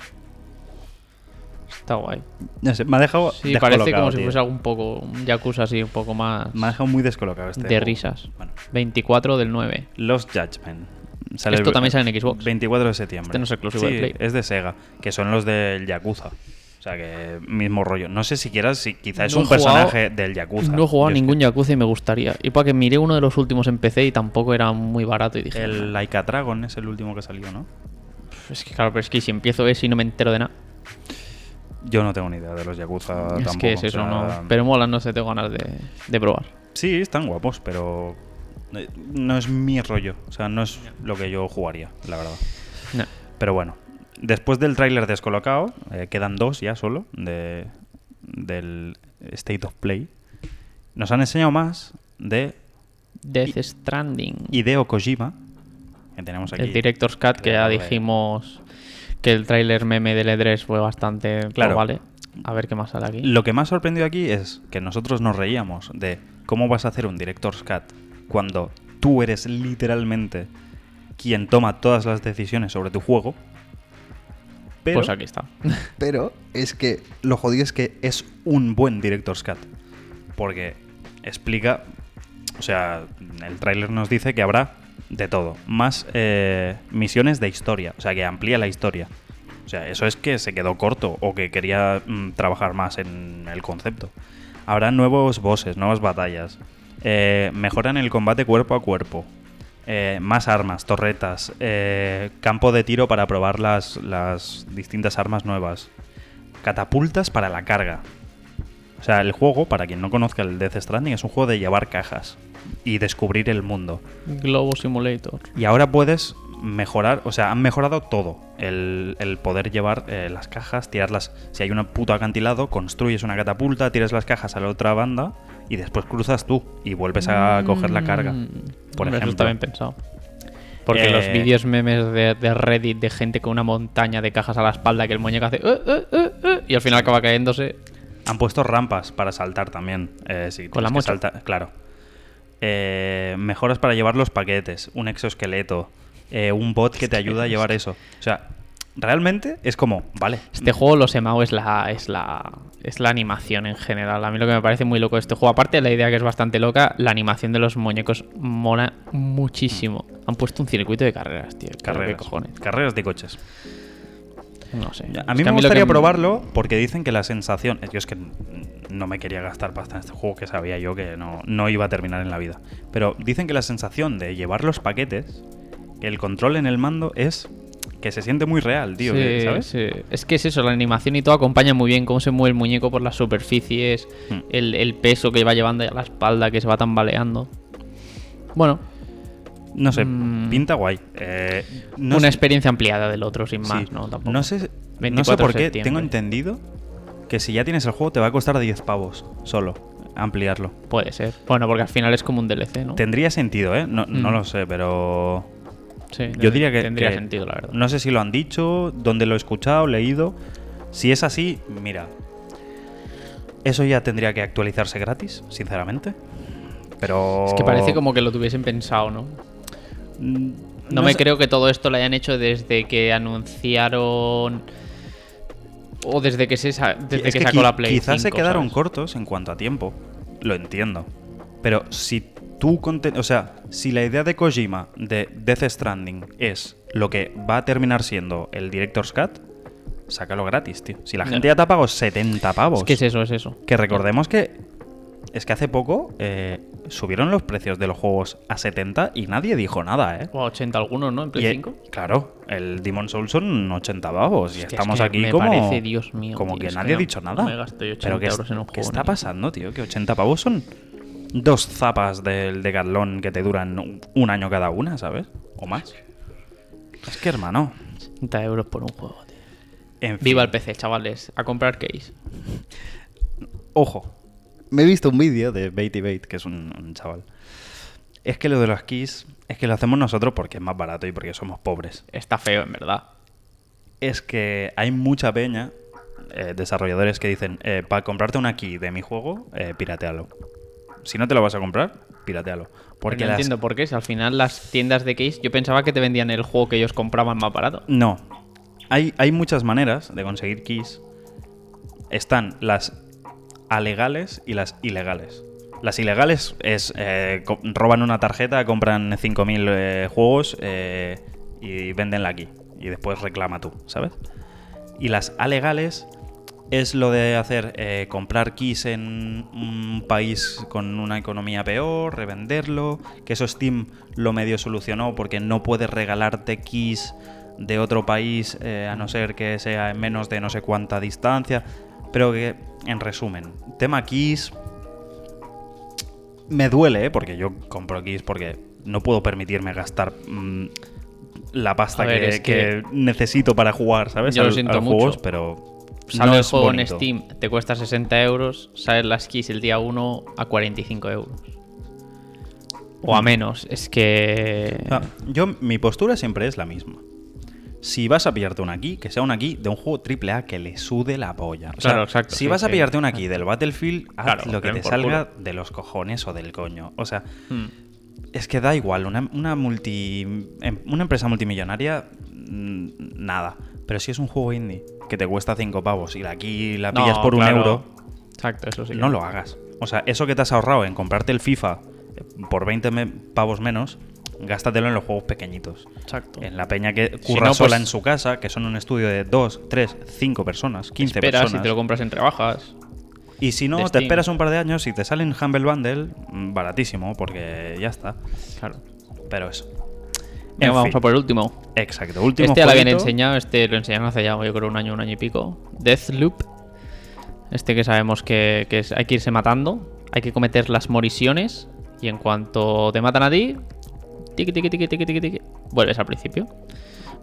Está guay. No sé, me ha dejado Sí, parece como si fuese algo un poco, un Yakuza así, un poco más Me ha dejado muy descolocado este de juego. risas. Bueno, 24 del 9. Lost Judgment. Sale Esto el- también sale en Xbox. 24 de septiembre. Este no es exclusivo Sí, de Play. es de Sega, que son los del Yakuza. O sea, que mismo rollo. No sé siquiera si quizá es No un jugado- personaje del Yakuza. No he jugado es ningún Yakuza y me gustaría. Y para que miré uno de los últimos en PC y tampoco era muy barato y dije... El Laika Dragon es el último que salió, ¿no? "Pff, Es que claro, pero es que si empiezo ese y no me entero de nada. Yo no tengo ni idea de los Yakuza es tampoco. que es o eso, sea, no. Pero mola, no sé, tengo ganas de, de probar. Sí, están guapos, pero eh, no es mi rollo. O sea, no es lo que yo jugaría, la verdad. No. Pero bueno, después del tráiler descolocado, eh, quedan dos ya solo de, del State of Play. Nos han enseñado más de Death Stranding. Hideo Kojima, que tenemos aquí. el Director's Cut, que ya de- dijimos que el tráiler meme del E3 fue bastante... Claro. vale. A ver qué más sale aquí. Lo que más sorprendió aquí es que nosotros nos reíamos de cómo vas a hacer un Director's Cut cuando tú eres literalmente quien toma todas las decisiones sobre tu juego. Pero, Pues aquí está. pero es que lo jodido es que es un buen Director's Cut. Porque explica, o sea, el tráiler nos dice que habrá de todo. Más eh, misiones de historia, o sea, que amplía la historia. O sea, eso es que se quedó corto o que quería mm, trabajar más en el concepto. Habrá nuevos bosses, nuevas batallas. Eh, mejoran el combate cuerpo a cuerpo. Eh, más armas, torretas. eh, campo de tiro para probar las, las distintas armas nuevas. Catapultas para la carga. O sea, el juego, para quien no conozca el Death Stranding, es un juego de llevar cajas y descubrir el mundo. Globo Simulator. Y ahora puedes mejorar, o sea, han mejorado todo. El, el poder llevar eh, las cajas, tirarlas. Si hay un puto acantilado, construyes una catapulta, tiras las cajas a la otra banda y después cruzas tú y vuelves a coger la carga. Mm, Por Eso ejemplo. está bien pensado. Porque los Eh, vídeos memes de, de Reddit de gente con una montaña de cajas a la espalda que el muñeco hace... "Eh, eh, eh, eh", y al final acaba cayéndose. Han puesto rampas para saltar también. eh, si ¿Con la saltar- claro. Eh, mejoras para llevar los paquetes, un exoesqueleto, un bot que te ayuda a llevar eso. O sea, realmente es como, vale, Este juego, los EMAO, es la, es la es la animación en general. A mí lo que me parece muy loco de este juego, aparte de la idea que es bastante loca, la animación de los muñecos mola muchísimo. Han puesto un circuito de carreras, tío. Carreras, ¿Qué cojones? carreras de coches. No sé. A Es mí que me gustaría que- probarlo porque dicen que la sensación. Yo es que no me quería gastar pasta en este juego que sabía yo que no, no iba a terminar en la vida. Pero dicen que la sensación de llevar los paquetes, el control en el mando es que se siente muy real, tío. Sí, que, ¿Sabes? sí. Es que es eso, la animación y todo acompaña muy bien cómo se mueve el muñeco por las superficies, Hmm. el, el peso que va llevando a la espalda, que se va tambaleando. Bueno, No sé, Mm. pinta guay. Eh, no una sé- experiencia ampliada del otro, sin sí. más, ¿no? Tampoco. No sé, no sé 24 por qué tengo entendido que si ya tienes el juego te va a costar 10 pavos solo ampliarlo. Puede ser. Bueno, porque al final es como un DLC, ¿no? Tendría sentido, ¿eh? No, no Mm. lo sé, pero Sí, Yo diría que tendría que- sentido, la verdad. No sé si lo han dicho, dónde lo he escuchado, leído. Si es así, mira. Eso ya tendría que actualizarse gratis, sinceramente. Pero. Es que parece como que lo tuviesen pensado, ¿no? Mm, No, me sé. creo que todo esto lo hayan hecho desde que anunciaron. O desde que se, sa- desde Es que que sacó la Play. Quizás se 5, quedaron ¿sabes? cortos en cuanto a tiempo. Lo entiendo. Pero si tú. O sea, si la idea de Kojima de Death Stranding es lo que va a terminar siendo el Director's Cut, sácalo gratis, tío. Si la gente ya te ha pagado 70 pavos. Es que es eso, es eso. Que recordemos que es que hace poco eh, subieron los precios de los juegos a 70 y nadie dijo nada, ¿eh? O 80 algunos, ¿no? En Play Y, eh, 5. Claro, el Demon Souls son 80 pavos y Hostia, es estamos que aquí me como parece, Dios mío, como tío, que nadie que ha no- dicho no nada. me gasto yo 80 Pero ¿qué, euros en un qué juego, está ni- pasando, tío? Que 80 pavos son dos zapas del Decathlon que te duran un- año cada una, ¿sabes? O más. Es que, hermano, 80 euros por un juego, tío. en fin. Viva el PC, chavales. A comprar case. Ojo, me he visto un vídeo de Baity Bait, que es un, un chaval. Es que lo de los keys, es que lo hacemos nosotros porque es más barato y porque somos pobres. Está feo, en verdad. Es que hay mucha peña, eh, desarrolladores que dicen, para comprarte una key de mi juego, eh, piratealo. Si no te lo vas a comprar, piratealo. Porque no las- entiendo por qué. Si al final las tiendas de case, yo pensaba que te vendían el juego que ellos compraban más barato. No. Hay, hay muchas maneras de conseguir keys. Están las alegales y las ilegales. Las ilegales es eh, roban una tarjeta, compran 5.000 eh, juegos eh, y venden la key. Y después reclama tú, ¿sabes? Y las alegales es lo de hacer eh, comprar keys en un país con una economía peor, revenderlo, que eso Steam lo medio solucionó porque no puedes regalarte keys de otro país eh, a no ser que sea en menos de no sé cuánta distancia, pero que en resumen, tema keys me duele, ¿eh? porque yo compro keys porque no puedo permitirme gastar mm, la pasta ver, que, es que- que necesito para jugar, ¿sabes? Yo lo Al- siento a los mucho. juegos, pero Sale no el juego bonito. en Steam, te cuesta 60 euros, sales las keys el día 1 a 45 euros. O a menos, es que... Yo, mi postura siempre es la misma. Si vas a pillarte una key, que sea una key de un juego AAA que le sude la polla. O sea, Claro, exacto, Si sí, vas a sí. pillarte una key del Battlefield, haz Claro, lo que te salga de los cojones o del coño. O sea, Hmm. es que da igual. Una, una multi, em- una empresa multimillonaria, mm, nada. Pero si es un juego indie que te cuesta 5 pavos y la key la No, pillas por un euro, Exacto, eso sí. no lo hagas. O sea, eso que te has ahorrado en comprarte el FIFA eh, por 20 me- pavos menos, gástatelo en los juegos pequeñitos. Exacto. En la peña que Si curra no, sola pues- en su casa, que son un estudio de 2, 3, 5 personas, 15 Esperas personas. y te lo compras en rebajas. y si no, te Steam. esperas un par de años y te sale en Humble Bundle, mm, baratísimo, porque ya está. Claro. Pero eso. Venga, En vamos fin. a por el último. Exacto, último Este ya lo habían enseñado, este lo enseñaron hace ya, yo creo, un año, un año y pico. Deathloop. Este que sabemos que, que es- hay que irse matando, hay que cometer las morisiones y en cuanto te matan a ti, tiqui, tiqui, tiqui, tiqui, tiqui, tiqui, vuelves al principio.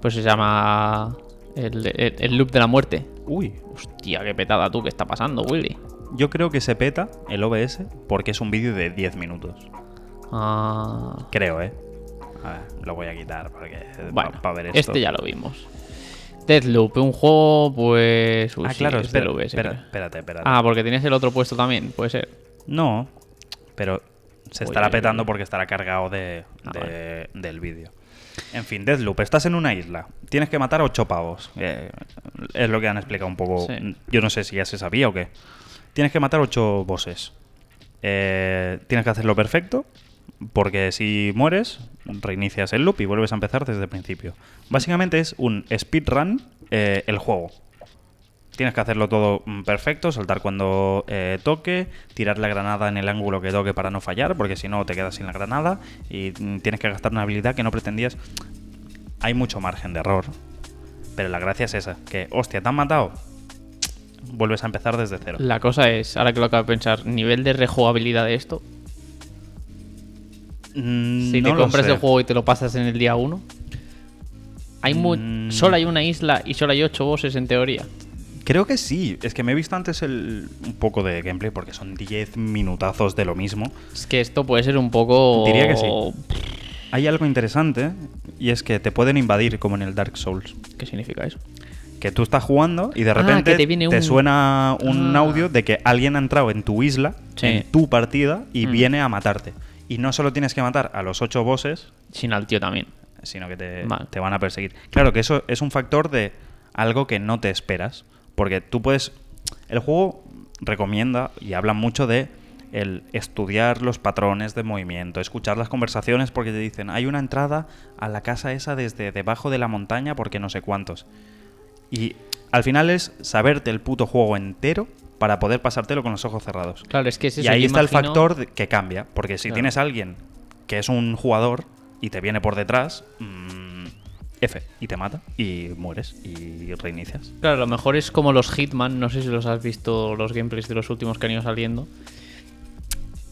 Pues se llama el, el- el loop de la muerte. Uy, Hostia, qué petada tú, ¿qué está pasando, Willy? yo creo que se peta el OBS porque es un vídeo de 10 minutos. Ah, Creo, ¿eh? A ver, lo voy a quitar porque Bueno, para ver esto. este ya lo vimos. Deathloop, un juego, pues. Uy, Ah, sí, claro, es espera, espera, espérate, espérate. Ah, porque tienes el otro puesto también, puede ser. No, pero se Uy, estará petando porque estará cargado de, Ah, de- vale. del vídeo. En fin, Deathloop, estás en una isla. Tienes que matar a ocho pavos. Eh, es lo que han explicado un poco. Sí. Yo no sé si ya se sabía o qué. Tienes que matar ocho bosses. Eh, tienes que hacerlo perfecto. Porque si mueres, reinicias el loop y vuelves a empezar desde el principio. Básicamente es un speedrun eh, el juego. Tienes que hacerlo todo mm, perfecto, saltar cuando eh, toque, tirar la granada en el ángulo que toque para no fallar, porque si no te quedas sin la granada y mm, tienes que gastar una habilidad que no pretendías. Hay mucho margen de error, pero la gracia es esa, que hostia, te han matado, vuelves a empezar desde cero. La cosa es, ahora que lo acabo de pensar, nivel de rejugabilidad de esto. Mm, Si no te compras el juego y te lo pasas en el día 1. Hay Mm. Solo hay una isla y solo hay 8 bosses en teoría. Creo que sí, es que me he visto antes el, un poco de gameplay porque son 10 minutazos de lo mismo. Es que esto puede ser un poco. Diría que sí. Hay algo interesante y es que te pueden invadir como en el Dark Souls. ¿Qué significa eso? Que tú estás jugando y de Ah, repente te viene un- suena un Ah. audio de que alguien ha entrado en tu isla, Sí. en tu partida, y Mm. viene a matarte. Y no solo tienes que matar a los ocho bosses, Sin al tío también. sino que te, Vale. te van a perseguir. Claro que eso es un factor de algo que no te esperas. Porque tú puedes. El juego recomienda y habla mucho de el estudiar los patrones de movimiento, escuchar las conversaciones porque te dicen hay una entrada a la casa esa desde debajo de la montaña porque no sé cuántos. Y al final es saberte el puto juego entero para poder pasártelo con los ojos cerrados. Claro, es que es eso. y ahí está el factor que cambia. Porque si Claro. tienes a alguien que es un jugador y te viene por detrás, mm, F, y te mata, y mueres, y reinicias. Claro, lo mejor es como los Hitman, no sé si los has visto los gameplays de los últimos que han ido saliendo.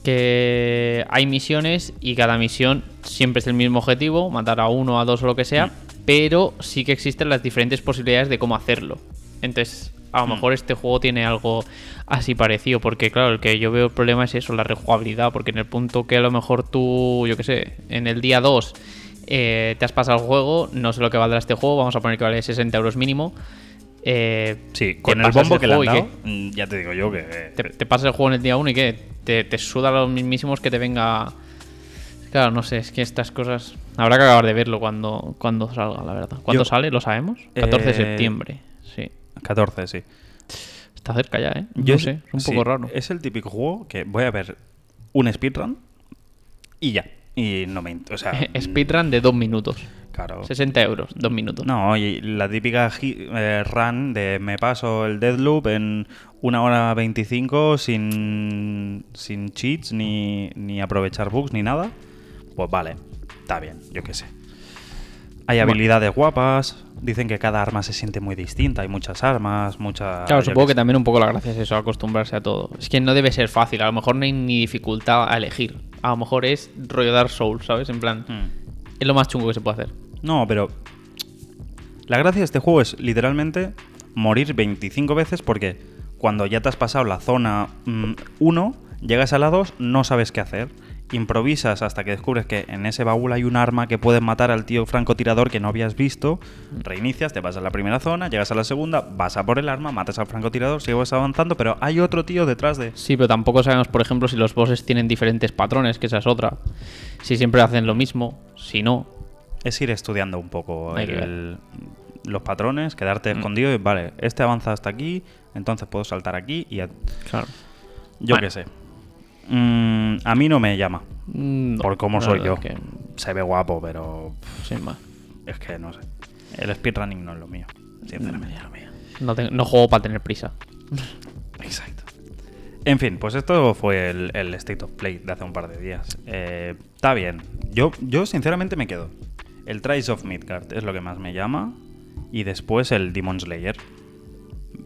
Que hay misiones y cada misión siempre es el mismo objetivo, matar a uno, a dos o lo que sea, pero sí que existen las diferentes posibilidades de cómo hacerlo. Entonces, a lo Mm. mejor este juego tiene algo así parecido, porque claro, el que yo veo el problema es eso, la rejugabilidad, porque en el punto que a lo mejor tú, yo qué sé, en el día 2 eh, te has pasado el juego, no sé lo que valdrá este juego, vamos a poner que vale 60 euros mínimo. eh, Sí, con el bombo que le han dado, mm, ya te digo yo que... ¿qué? Te, te pasas el juego en el día 1 y qué? Te, te suda los mismísimos que te venga... Claro, no sé, es que estas cosas... Habrá que acabar de verlo cuando, cuando salga, la verdad. ¿Cuándo Yo- sale? ¿Lo sabemos? 14 de Eh, septiembre. 14, sí. Está cerca ya, ¿eh? Yo no sé, es un sí, poco raro. Es el típico juego que voy a ver un speedrun y ya. Y no me... O sea... mm, Speedrun de 2 minutos. Claro. 60 euros, 2 minutos. No, y la típica eh, run de me paso el Deadloop en una hora 25 sin, sin cheats ni, ni aprovechar bugs ni nada. Pues vale, está bien, yo qué sé. Hay Bueno. habilidades guapas, dicen que cada arma se siente muy distinta, hay muchas armas, muchas... Claro, supongo que también un poco la gracia es eso, acostumbrarse a todo. Es que no debe ser fácil, a lo mejor no hay ni dificultad a elegir. A lo mejor es rollo Dark Souls, ¿sabes? En plan, Mm. es lo más chungo que se puede hacer. No, pero la gracia de este juego es literalmente morir 25 veces porque cuando ya te has pasado la zona 1, llegas a la 2, no sabes qué hacer. Improvisas hasta que descubres que en ese baúl hay un arma que puede matar al tío francotirador que no habías visto. Reinicias, te vas a la primera zona, llegas a la segunda, vas a por el arma, matas al francotirador, sigues avanzando, pero hay otro tío detrás de... Sí, pero tampoco sabemos, por ejemplo, si los bosses tienen diferentes patrones, que esa es otra. Si siempre hacen lo mismo, si no. Es ir estudiando un poco el- los patrones, quedarte Mm. escondido y vale, este avanza hasta aquí, entonces puedo saltar aquí y... Claro. Yo Bueno. qué sé. Mm, a mí no me llama. Mm, no, por cómo soy yo. es que, Se ve guapo, pero sin más. es que no sé. El speedrunning no es lo mío, sinceramente. No, te- no juego para tener prisa. Exacto. En fin, pues esto fue el, el State of Play de hace un par de días. Eh, está bien. Yo, yo sinceramente me quedo. El Trials of Midgard es lo que más me llama. Y después el Demon Slayer.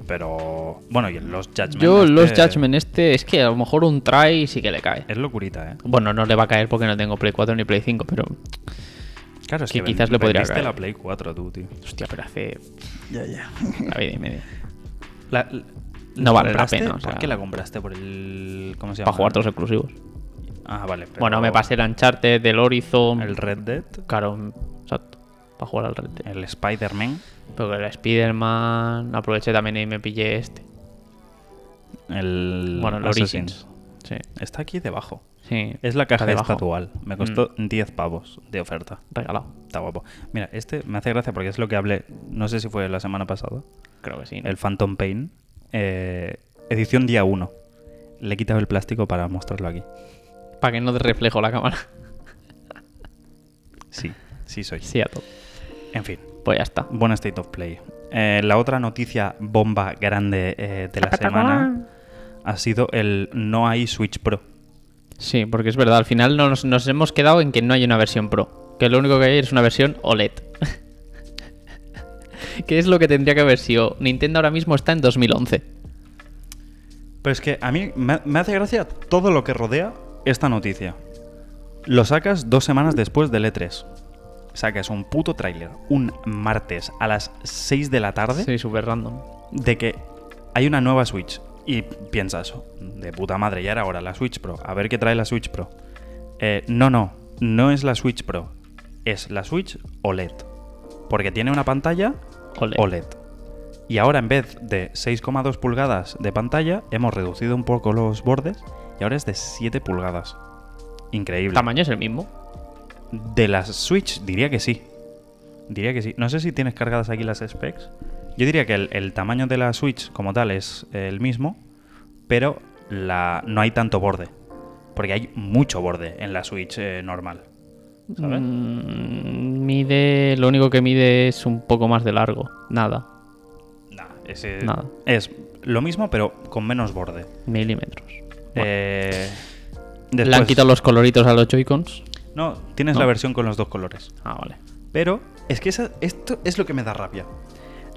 Pero bueno, y el Lost Judgment. Yo, este los Judgment este, es que a lo mejor un try sí que le cae. Es locurita, ¿eh? Bueno, no le va a caer porque no tengo Play 4 ni Play 5, pero. Claro, es Que que, quizás le podría caer. la Play 4 tú, tío. Hostia, pero hace. Ya, ya. La vida y media. La- la- No vale la pena, o sea- ¿Por qué la compraste? ¿Por el. ¿Cómo se llama? Para jugar todos exclusivos. Ah, vale. pero Bueno, me pasé el Uncharted, del Horizon. El Red Dead, Claro, exacto. Para jugar al Red Dead. el Spider-Man, Pero el Spider-Man. Aproveché también y me pillé este. el bueno, el. Origins. Sí. Está aquí debajo. Sí. Es la caja estatual. Me costó 10 pavos de oferta. Regalado. Está guapo. Mira, este me hace gracia porque es lo que hablé, no sé si fue la semana pasada, Creo que sí. ¿no? el Phantom Pain, eh, edición día 1. Le he quitado el plástico para mostrarlo aquí. Para que no te reflejo la cámara. Sí, sí soy. sí, a todo. En fin, Pues ya está. buen state of play. Eh, la otra noticia bomba grande eh, de la semana ha sido el no hay Switch Pro. Sí, porque es verdad, al final nos, nos hemos quedado en que no hay una versión Pro. Que lo único que hay es una versión OLED. que es lo que tendría que haber sido. Nintendo ahora mismo está en 2011. Pero es que a mí me, me hace gracia todo lo que rodea esta noticia. Lo sacas dos semanas después del E3. Sacas un puto tráiler un martes a las 6 de la tarde Sí, súper random. de que hay una nueva Switch. Y piensas, de puta madre, ya era ahora la Switch Pro. A ver qué trae la Switch Pro. Eh, no, no, no es la Switch Pro. Es la Switch OLED. Porque tiene una pantalla OLED. OLED. Y ahora en vez de 6,2 pulgadas de pantalla, hemos reducido un poco los bordes y ahora es de 7 pulgadas. Increíble. ¿Tamaño es el mismo? De las Switch diría que sí. Diría que sí. No sé si tienes cargadas aquí las specs. Yo diría que el, el tamaño de la Switch como tal es el mismo, pero la, no hay tanto borde. Porque hay mucho borde en la Switch eh, normal. ¿Sabes? Mm, mide. Lo único que mide es un poco más de largo. Nada. Nah, ese- Nada. Es lo mismo, pero con menos borde. Milímetros. Eh, ¿Le han quitado los coloritos a los Joy-Cons? No, tienes No. la versión con los dos colores. Ah, vale. Pero es que esa- esto es lo que me da rabia.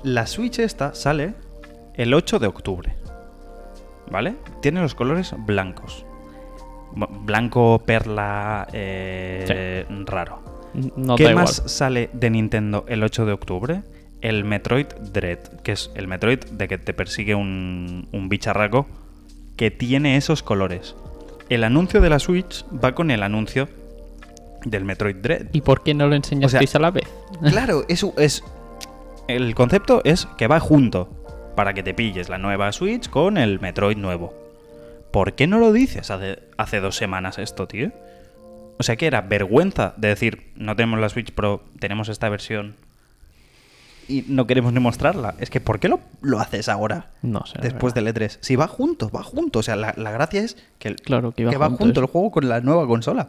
La Switch esta sale el 8 de octubre. ¿Vale? Tiene los colores blancos. Blanco, perla, eh, raro. No ¿Qué más igual. sale de Nintendo el 8 de octubre? El Metroid Dread, que es el Metroid de que te persigue un, un bicharraco que tiene esos colores. El anuncio de la Switch va con el anuncio del Metroid Dread. ¿Y por qué no lo enseñasteis a la vez? Claro, eso es. El concepto es que va junto. Para que te pilles la nueva Switch con el Metroid nuevo. ¿Por qué no lo dices hace, hace dos semanas esto, tío? O sea que era vergüenza de decir, no tenemos la Switch Pro, tenemos esta versión. Y no queremos ni mostrarla. Es que ¿por qué lo, lo haces ahora? No sé. Después del E3. Si va junto, va junto. O sea, la, la gracia es que, el- Claro, que va junto el juego con la nueva consola.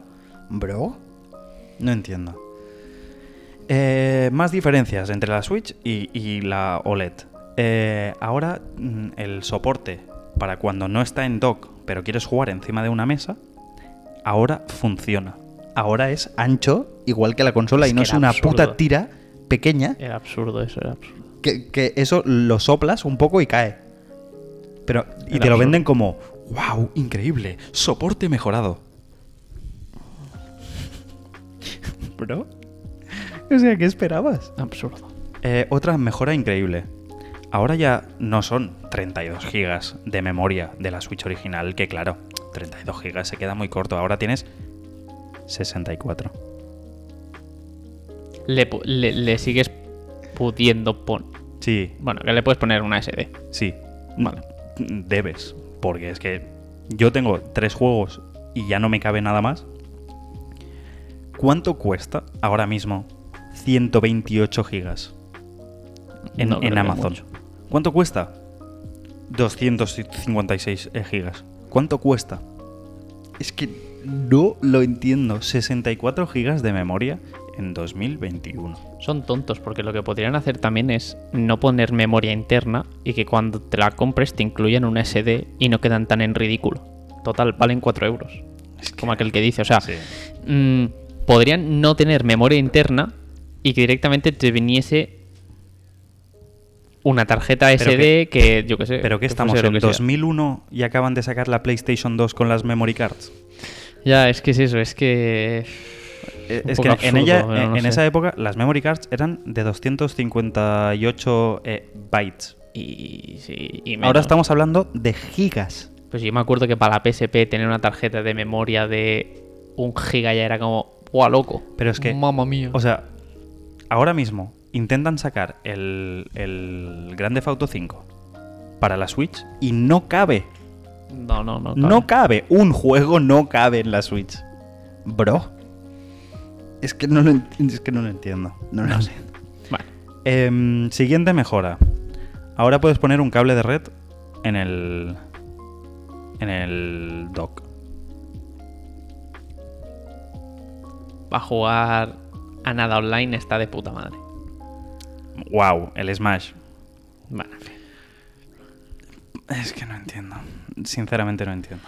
Bro. No entiendo. Eh, más diferencias entre la Switch y, y la OLED. Eh, ahora mm, el soporte para cuando no está en dock, pero quieres jugar encima de una mesa, ahora funciona. Ahora es ancho, igual que la consola, Es y no es una absurdo. puta tira pequeña Era absurdo eso, era absurdo. que, que eso lo soplas un poco y cae. Pero, y Era te lo absurdo. venden como, wow, increíble, soporte mejorado. Bro. O sea, ¿qué esperabas? Absurdo. Eh, otra mejora increíble. Ahora ya no son 32 gigas de memoria de la Switch original, que claro, 32 gigas se queda muy corto. Ahora tienes 64. Le, le sigues pudiendo poner. Sí, Bueno, que le puedes poner una SD. Sí. Vale. Debes. Porque es que yo tengo tres juegos y ya no me cabe nada más. ¿Cuánto cuesta ahora mismo 128 gigas en, No Amazon? ¿Cuánto cuesta? 256 gigas. ¿Cuánto cuesta? Es que no lo entiendo. 64 gigas de memoria en 2021. Son tontos porque lo que podrían hacer también es no poner memoria interna y que cuando te la compres te incluyan una SD y no quedan tan en ridículo. Total, valen 4 euros. Es que- Como aquel que dice, o sea, Sí. mm, podrían no tener memoria interna y que directamente te viniese una tarjeta SD que, yo que sé. ¿Pero qué que estamos en que sea. 2001 y acaban de sacar la PlayStation 2 con las memory cards? Ya, es que es eso, es que. Eh, Un Es que en ella, en, no en sé. esa época, las memory cards eran de 258 eh, bytes. Y, sí, y Ahora estamos hablando de gigas. Pues yo me acuerdo que para la PSP tener una tarjeta de memoria de un giga ya era como, ¡guau, loco! Pero es que, Mamma mía. o sea, ahora mismo intentan sacar el, el Grand Theft Auto 5 para la Switch y no cabe. no, no, no. No cabe. Un juego no cabe en la Switch. Bro. Es que no lo, es que no lo entiendo. No lo sé. Vale. Em, siguiente mejora. Ahora puedes poner un cable de red en el. En el dock. Va a jugar a nada online está de puta madre. Wow, el Smash. Bueno, en fin. Es que no entiendo. Sinceramente no entiendo.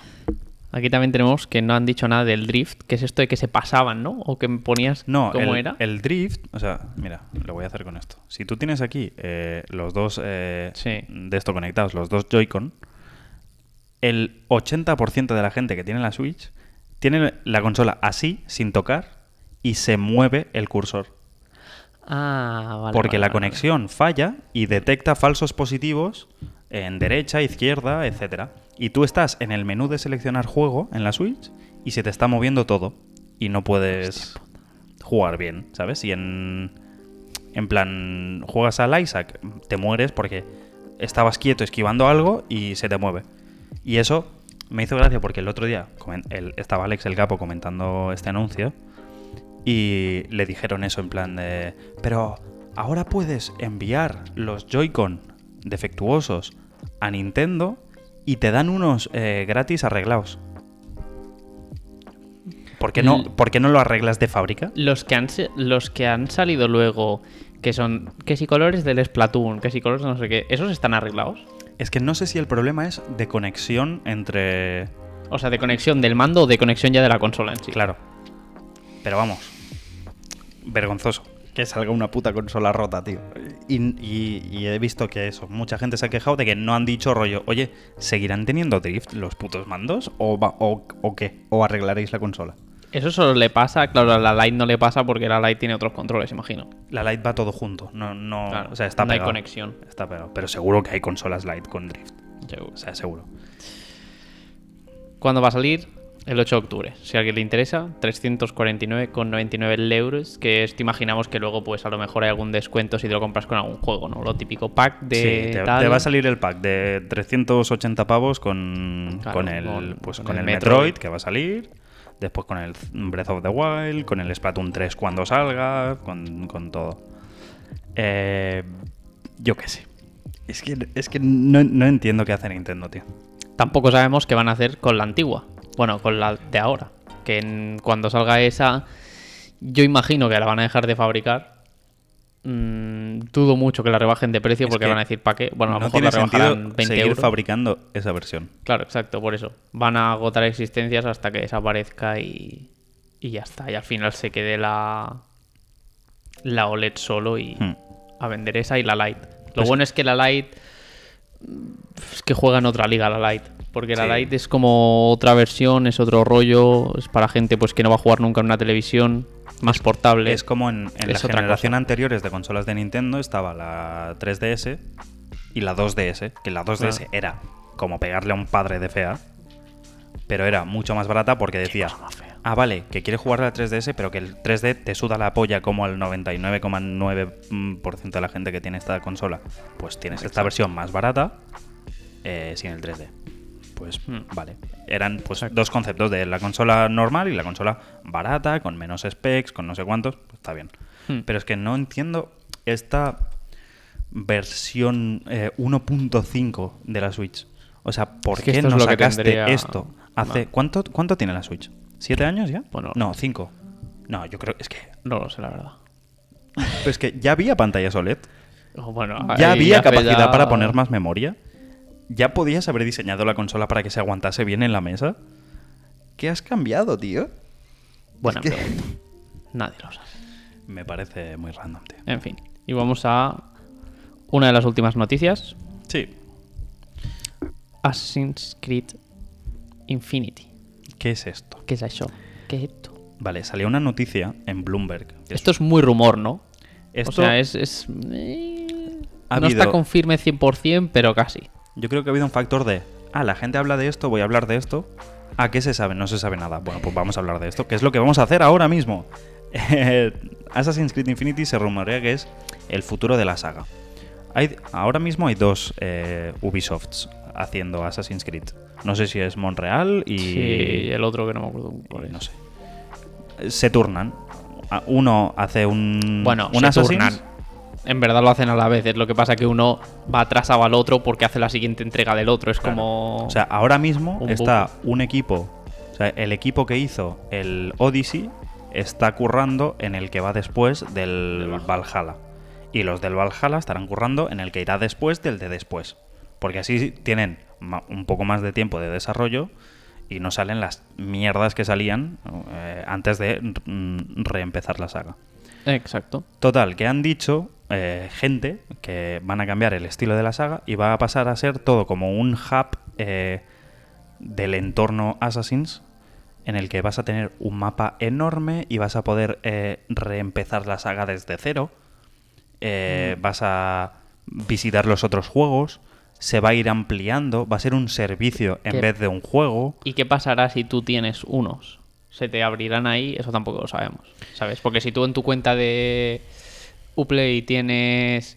Aquí también tenemos que no han dicho nada del drift, que es esto de que se pasaban, ¿no? O que ponías No, cómo el, era. el drift, o sea, mira, lo voy a hacer con esto. Si tú tienes aquí eh, los dos eh, Sí. de esto conectados, los dos Joy-Con, el 80% de la gente que tiene la Switch tiene la consola así, sin tocar, y se mueve el cursor. Ah, vale. porque vale, la vale, conexión falla y detecta falsos positivos en derecha, izquierda, etcétera. Y tú estás en el menú de seleccionar juego en la Switch y se te está moviendo todo y no puedes jugar bien, ¿sabes? Y en en plan juegas al Isaac, te mueres porque estabas quieto esquivando algo y se te mueve. Y eso me hizo gracia porque el otro día el- estaba Alex el Capo comentando este anuncio y le dijeron eso en plan de... Pero ahora puedes enviar los Joy-Con defectuosos a Nintendo y te dan unos eh, gratis arreglados. ¿Por qué, no, L- ¿Por qué no lo arreglas de fábrica? Los que han los que han salido luego, que son que si colores del Splatoon, que si colores no sé qué, ¿esos están arreglados? Es que no sé si el problema es de conexión entre... O sea, de conexión del mando o de conexión ya de la consola en sí. Claro. Pero vamos. Vergonzoso. Que salga una puta consola rota, tío. Y, y- y he visto que eso, mucha gente se ha quejado de que no han dicho rollo, oye, ¿seguirán teniendo drift los putos mandos? ¿O, va- o, o qué? ¿O arreglaréis la consola? Eso solo le pasa, claro, a la Lite no le pasa porque la Lite tiene otros controles, imagino. La Lite va todo junto. No, no, Claro, o sea, está no hay conexión. Está pegado. Pero seguro que hay consolas Lite con drift. Seguro. O sea, seguro. ¿Cuándo va a salir? El 8 de octubre. Si a alguien le interesa, 349,99 euros. Que esto imaginamos que luego, pues a lo mejor hay algún descuento si te lo compras con algún juego, ¿no? Lo típico pack de. sí, te, tal. te va a salir el pack de 380 pavos con, Claro, con el, con- pues, con con el el Metroid. Metroid que va a salir. Después con el Breath of the Wild, con el Splatoon 3 cuando salga, con, con todo. Eh, yo qué sé. Es que, es que no, no entiendo qué hace Nintendo, tío. Tampoco sabemos qué van a hacer con la antigua. Bueno, con la de ahora. Que en- cuando salga esa, yo imagino que la van a dejar de fabricar. Mm, dudo mucho que la rebajen de precio Es porque que van a decir para qué. Bueno, a lo no mejor la rebajarán sentido 20 seguir euros. fabricando esa versión. Claro, exacto, por eso. Van a agotar existencias hasta que desaparezca y, y ya está. Y al final se quede la, la OLED solo y Hmm. a vender esa y la Lite. Lo Pues- bueno es que la Lite es que juega en otra liga la Lite. Porque la Sí. Lite es como otra versión, es otro rollo, es para gente pues que no va a jugar nunca en una televisión, más portable. Es como en, en la Es otra generación cosa. anteriores de consolas de Nintendo estaba la 3DS y la 2DS, que la 2DS Claro. era como pegarle a un padre de fea, pero era mucho más barata porque decía, ah, vale, que quieres jugar a la 3DS, pero que el 3D te suda la polla como al 99,9% de la gente que tiene esta consola. Pues tienes esta versión más barata eh, sin el 3D. Pues Hmm. vale. Eran pues dos conceptos de la consola normal y la consola barata, con menos specs, con no sé cuántos. Pues está bien. Hmm. Pero es que no entiendo esta versión eh, 1.5 de la Switch. O sea, ¿por Es que qué es no que sacaste tendría- esto? Hace. ¿cuánto, ¿Cuánto tiene la Switch? ¿Siete años ya? Bueno. no, cinco. No, yo creo es que, No lo sé, la verdad. pero es que ya había pantallas OLED. O Bueno, Ya había capacidad ya- para poner más memoria. Ya podías haber diseñado la consola para que se aguantase bien en la mesa. ¿Qué has cambiado, tío? Buena Es que- pregunta. Nadie lo sabe. Me parece muy random, tío. En fin, y vamos a una de las últimas noticias. Sí. Assassin's Creed Infinity. ¿Qué es esto? ¿Qué es eso? ¿Qué es esto? Vale, salió una noticia en Bloomberg. Esto es muy rumor, ¿no? Esto- O sea, es... es- eh, Ha no está habido- confirme 100%, pero casi. Yo creo que ha habido un factor de ah, la gente habla de esto, voy a hablar de esto. ¿A qué se sabe? No se sabe nada. Bueno, pues vamos a hablar de esto, que es lo que vamos a hacer ahora mismo. Eh, Assassin's Creed Infinity se rumorea que es el futuro de la saga. Hay, ahora mismo hay dos eh, Ubisofts haciendo Assassin's Creed. No sé si es Montreal y... Sí, el otro que no me acuerdo y cuál es. no sé. Se turnan. A- Uno hace un, Bueno, un se turnan. En verdad lo hacen a la vez. Es lo que pasa que uno va atrasado al otro porque hace la siguiente entrega del otro. Es Claro. como. O sea, ahora mismo Un está un equipo, o sea, el equipo que hizo el Odyssey está currando en el que va después del Valhalla. Y los del Valhalla estarán currando en el que irá después del de después. Porque así tienen un poco más de tiempo de desarrollo y no salen las mierdas que salían eh, antes de mm, reempezar la saga. Exacto. Total, que han dicho eh, gente que van a cambiar el estilo de la saga y va a pasar a ser todo como un hub eh, del entorno Assassins en el que vas a tener un mapa enorme y vas a poder reempezar la saga desde cero. Eh, Vas a visitar los otros juegos. Se va a ir ampliando. Va a ser un servicio en ¿Qué? vez de un juego. ¿Y qué pasará si tú tienes unos? ¿Se te abrirán ahí? Eso tampoco lo sabemos. ¿Sabes? Porque si tú en tu cuenta de Uplay tienes.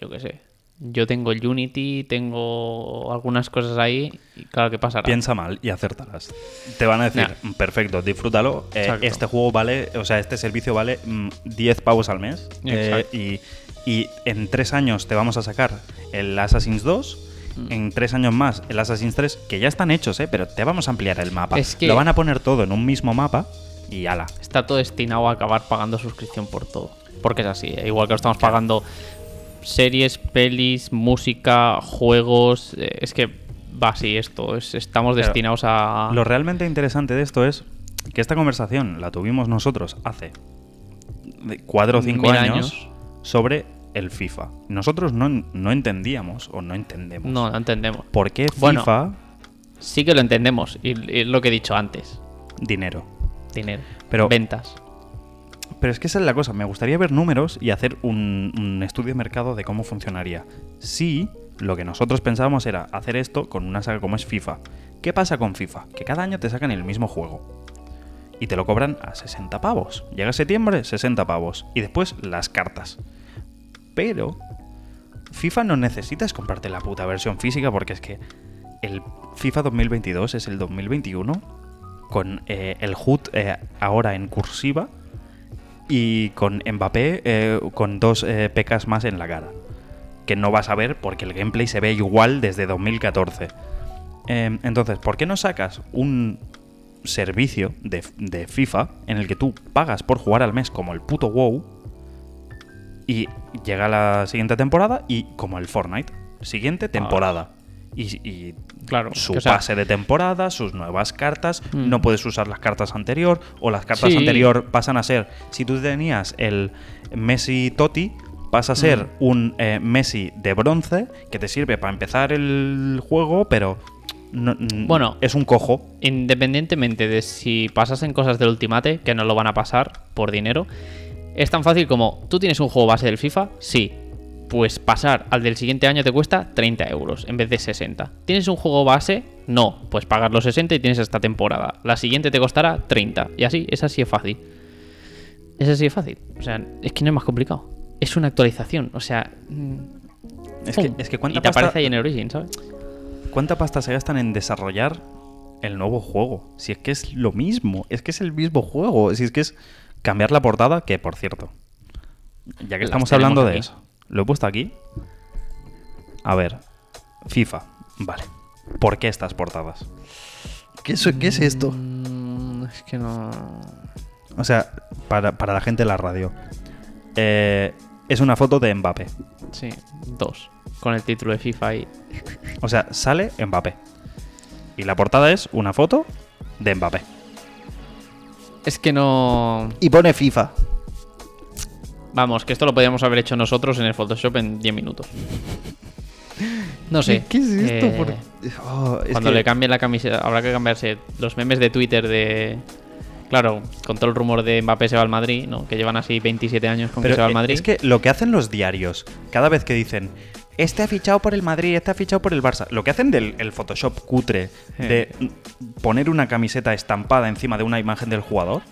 Yo qué sé. Yo tengo el Unity, tengo algunas cosas ahí. Y claro, ¿qué pasará? Piensa mal y acértalas. Te van a decir, perfecto, disfrútalo. eh, este juego vale, o sea, este servicio vale mm, 10 pavos al mes. eh, y, y en tres años te vamos a sacar el Assassin's 2. Mm. En tres años más el Assassin's 3, que ya están hechos, ¿eh? pero te vamos a ampliar el mapa. Es que- Lo van a poner todo en un mismo mapa y ala. Está todo destinado a acabar pagando suscripción por todo. Porque es así. ¿eh? Igual que lo estamos pagando series, pelis, música, juegos. eh, es que va así esto. es- estamos Claro. destinados a. Lo realmente interesante de esto es que esta conversación la tuvimos nosotros hace cuatro o cinco años, años. sobre el FIFA. Nosotros no, no entendíamos o no entendemos No, no entendemos. por qué Bueno. FIFA Sí que lo entendemos. Y, y es lo que he dicho antes. dinero. Dinero. Pero- Ventas. Pero es que esa es la cosa. Me gustaría ver números y hacer un, un estudio de mercado de cómo funcionaría. Si lo que nosotros pensábamos era hacer esto con una saga como es FIFA. ¿Qué pasa con FIFA? Que cada año te sacan el mismo juego. Y te lo cobran a 60 pavos. Llega septiembre, 60 pavos. Y después las cartas. Pero FIFA no necesitas comprarte la puta versión física porque es que el FIFA 2022 es el 2021 con eh, el HUD eh, ahora en cursiva y con Mbappé eh, con dos pecas más en la cara. Que no vas a ver porque el gameplay se ve igual desde 2014. Eh, entonces, ¿por qué no sacas un servicio de, de FIFA en el que tú pagas por jugar al mes como el puto WoW y llega la siguiente temporada y como el Fortnite, siguiente temporada. Y, y Claro. su que, o sea, pase de temporada, sus nuevas cartas, Mm. no puedes usar las cartas anterior o las cartas Sí. anterior pasan a ser, si tú tenías el Messi Totti, pasa a ser Mm. un eh, Messi de bronce que te sirve para empezar el juego, pero no- Bueno. es un cojo. Independientemente de si pasasen cosas del Ultimate, que no lo van a pasar por dinero, es tan fácil como, ¿tú tienes un juego base del FIFA? Sí. Pues pasar al del siguiente año te cuesta 30 euros en vez de 60. ¿Tienes un juego base? No. Pues pagar los 60 y tienes esta temporada. La siguiente te costará 30. Y así, es así de fácil. Es así de fácil. O sea, es que no es más complicado. Es una actualización. O sea... mm, Es que, es que cuánta y te pasta, aparece ahí en Origin, ¿sabes? ¿Cuánta pasta se gastan en desarrollar el nuevo juego? Si es que es lo mismo, es que es el mismo juego, si es que es cambiar la portada, que por cierto, ya que Las estamos hablando de aquí. eso, lo he puesto aquí. A ver, FIFA, vale. ¿Por qué estas portadas? ¿Qué es, qué es esto? Mm, es que no... O sea, para, para la gente de la radio. Eh, es una foto de Mbappé. Sí, dos. Con el título de FIFA y... O sea, sale Mbappé. Y la portada es una foto de Mbappé. Es que no... Y pone FIFA. Vamos, que esto lo podíamos haber hecho nosotros en el Photoshop en 10 minutos. No sé. ¿Qué, es esto? eh, Por- Oh, es cuando que- le cambien la camiseta, habrá que cambiarse los memes de Twitter de... Claro, con todo el rumor de Mbappé se va al Madrid, ¿no? Que llevan así 27 años con Pero que se va al Madrid. es que lo que hacen los diarios, cada vez que dicen este ha fichado por el Madrid, este ha fichado por el Barça. Lo que hacen del el Photoshop cutre de poner una camiseta estampada encima de una imagen del jugador,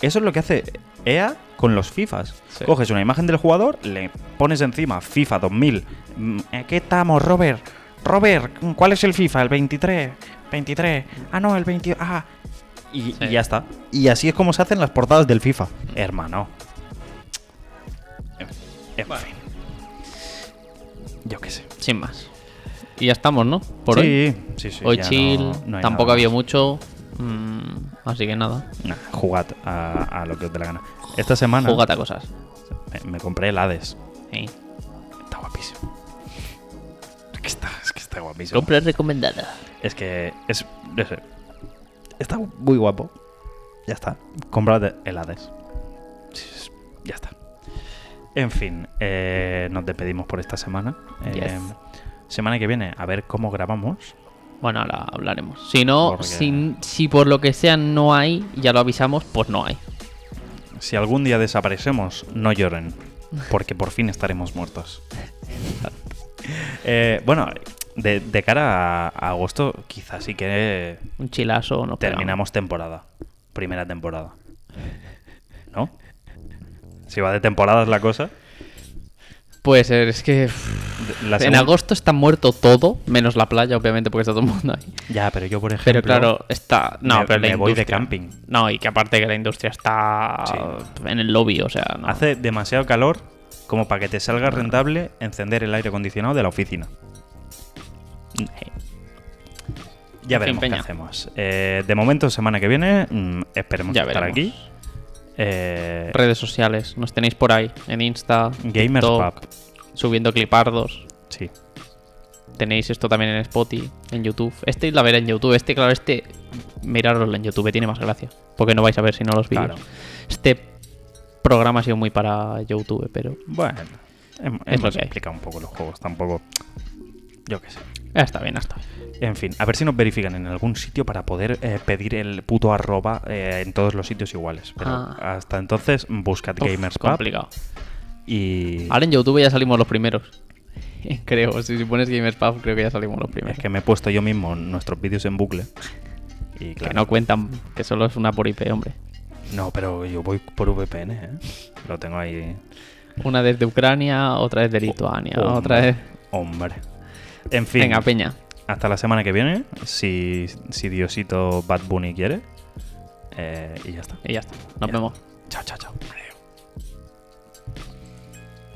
eso es lo que hace EA con los FIFAs. Sí. Coges una imagen del jugador, le pones encima FIFA 2000. Mm, Aquí estamos, Robert. Robert, ¿cuál es el FIFA? ¿El 23? 23. Ah, no, el 20. Ah. Y, Sí. y ya está. Y así es como se hacen las portadas del FIFA. Hermano. En, en fin. Yo qué sé. Sin más. Y ya estamos, ¿no? Por hoy. sí, sí, sí. hoy chill, no- no hay tampoco había mucho. mm, así que nada. Nah, jugad a, a lo que os dé la gana. Esta semana Jugate a cosas. me, me compré el Hades. Sí. Está guapísimo. Es que está, es que está guapísimo. Compra recomendada. Es que es, no sé, está muy guapo. Ya está. Comprad el Hades. Sí, es- Ya está. En fin, eh, nos despedimos por esta semana. Eh. Semana que viene, a ver cómo grabamos. Bueno, ahora hablaremos. Si no, Porque- si, si por lo que sea no hay, ya lo avisamos, pues no hay. Si algún día desaparecemos, no lloren, porque por fin estaremos muertos. Eh, bueno, de, de cara a, a agosto, quizás sí que Un chilazo no terminamos temporada. Primera temporada. ¿No? Si va de temporadas la cosa. Puede ser, es que La en agosto está muerto todo, menos la playa, obviamente, porque está todo el mundo ahí. Ya, pero yo, por ejemplo. Pero claro, está. No, me- pero la me voy de camping. No, y que aparte que la industria está Sí. en el lobby, o sea, no. Hace demasiado calor como para que te salga rentable encender el aire acondicionado de la oficina. Ya veremos qué hacemos. Eh, de momento, semana que viene, mm, esperemos Ya estar veremos. aquí. Eh, Redes sociales, nos tenéis por ahí, en Insta, Gamers TikTok, Pub. subiendo clipardos. Sí. Tenéis esto también en Spotify, en YouTube. Este la veré en YouTube. Este, claro, este, miraroslo en YouTube, tiene más gracia. Porque no vais a ver si no los vídeos. Claro. Este programa ha sido muy para YouTube, pero Bueno, hemos hay. explicado un poco los juegos, tampoco. Yo qué sé. ya está bien, está bien. En fin, a ver si nos verifican en algún sitio para poder eh, pedir el puto arroba eh, en todos los sitios iguales. Pero Ah. hasta entonces, buscad Uf, Gamers Pub complicado. y. Ahora en YouTube ya salimos los primeros. creo, si, si pones Gamers Pub, creo que ya salimos los primeros. Es que me he puesto yo mismo nuestros vídeos en bucle. Y Que no cuentan, que solo es una por IP, hombre. No, pero yo voy por VPN, ¿eh? Lo tengo ahí. Una desde Ucrania, otra desde Lituania, Hombre, otra vez. Hombre. En fin. Venga, Peña. Hasta la semana que viene, si, si Diosito Bad Bunny quiere. Eh, y ya está. Y ya está. Nos Ya. vemos. Chao, chao, chao.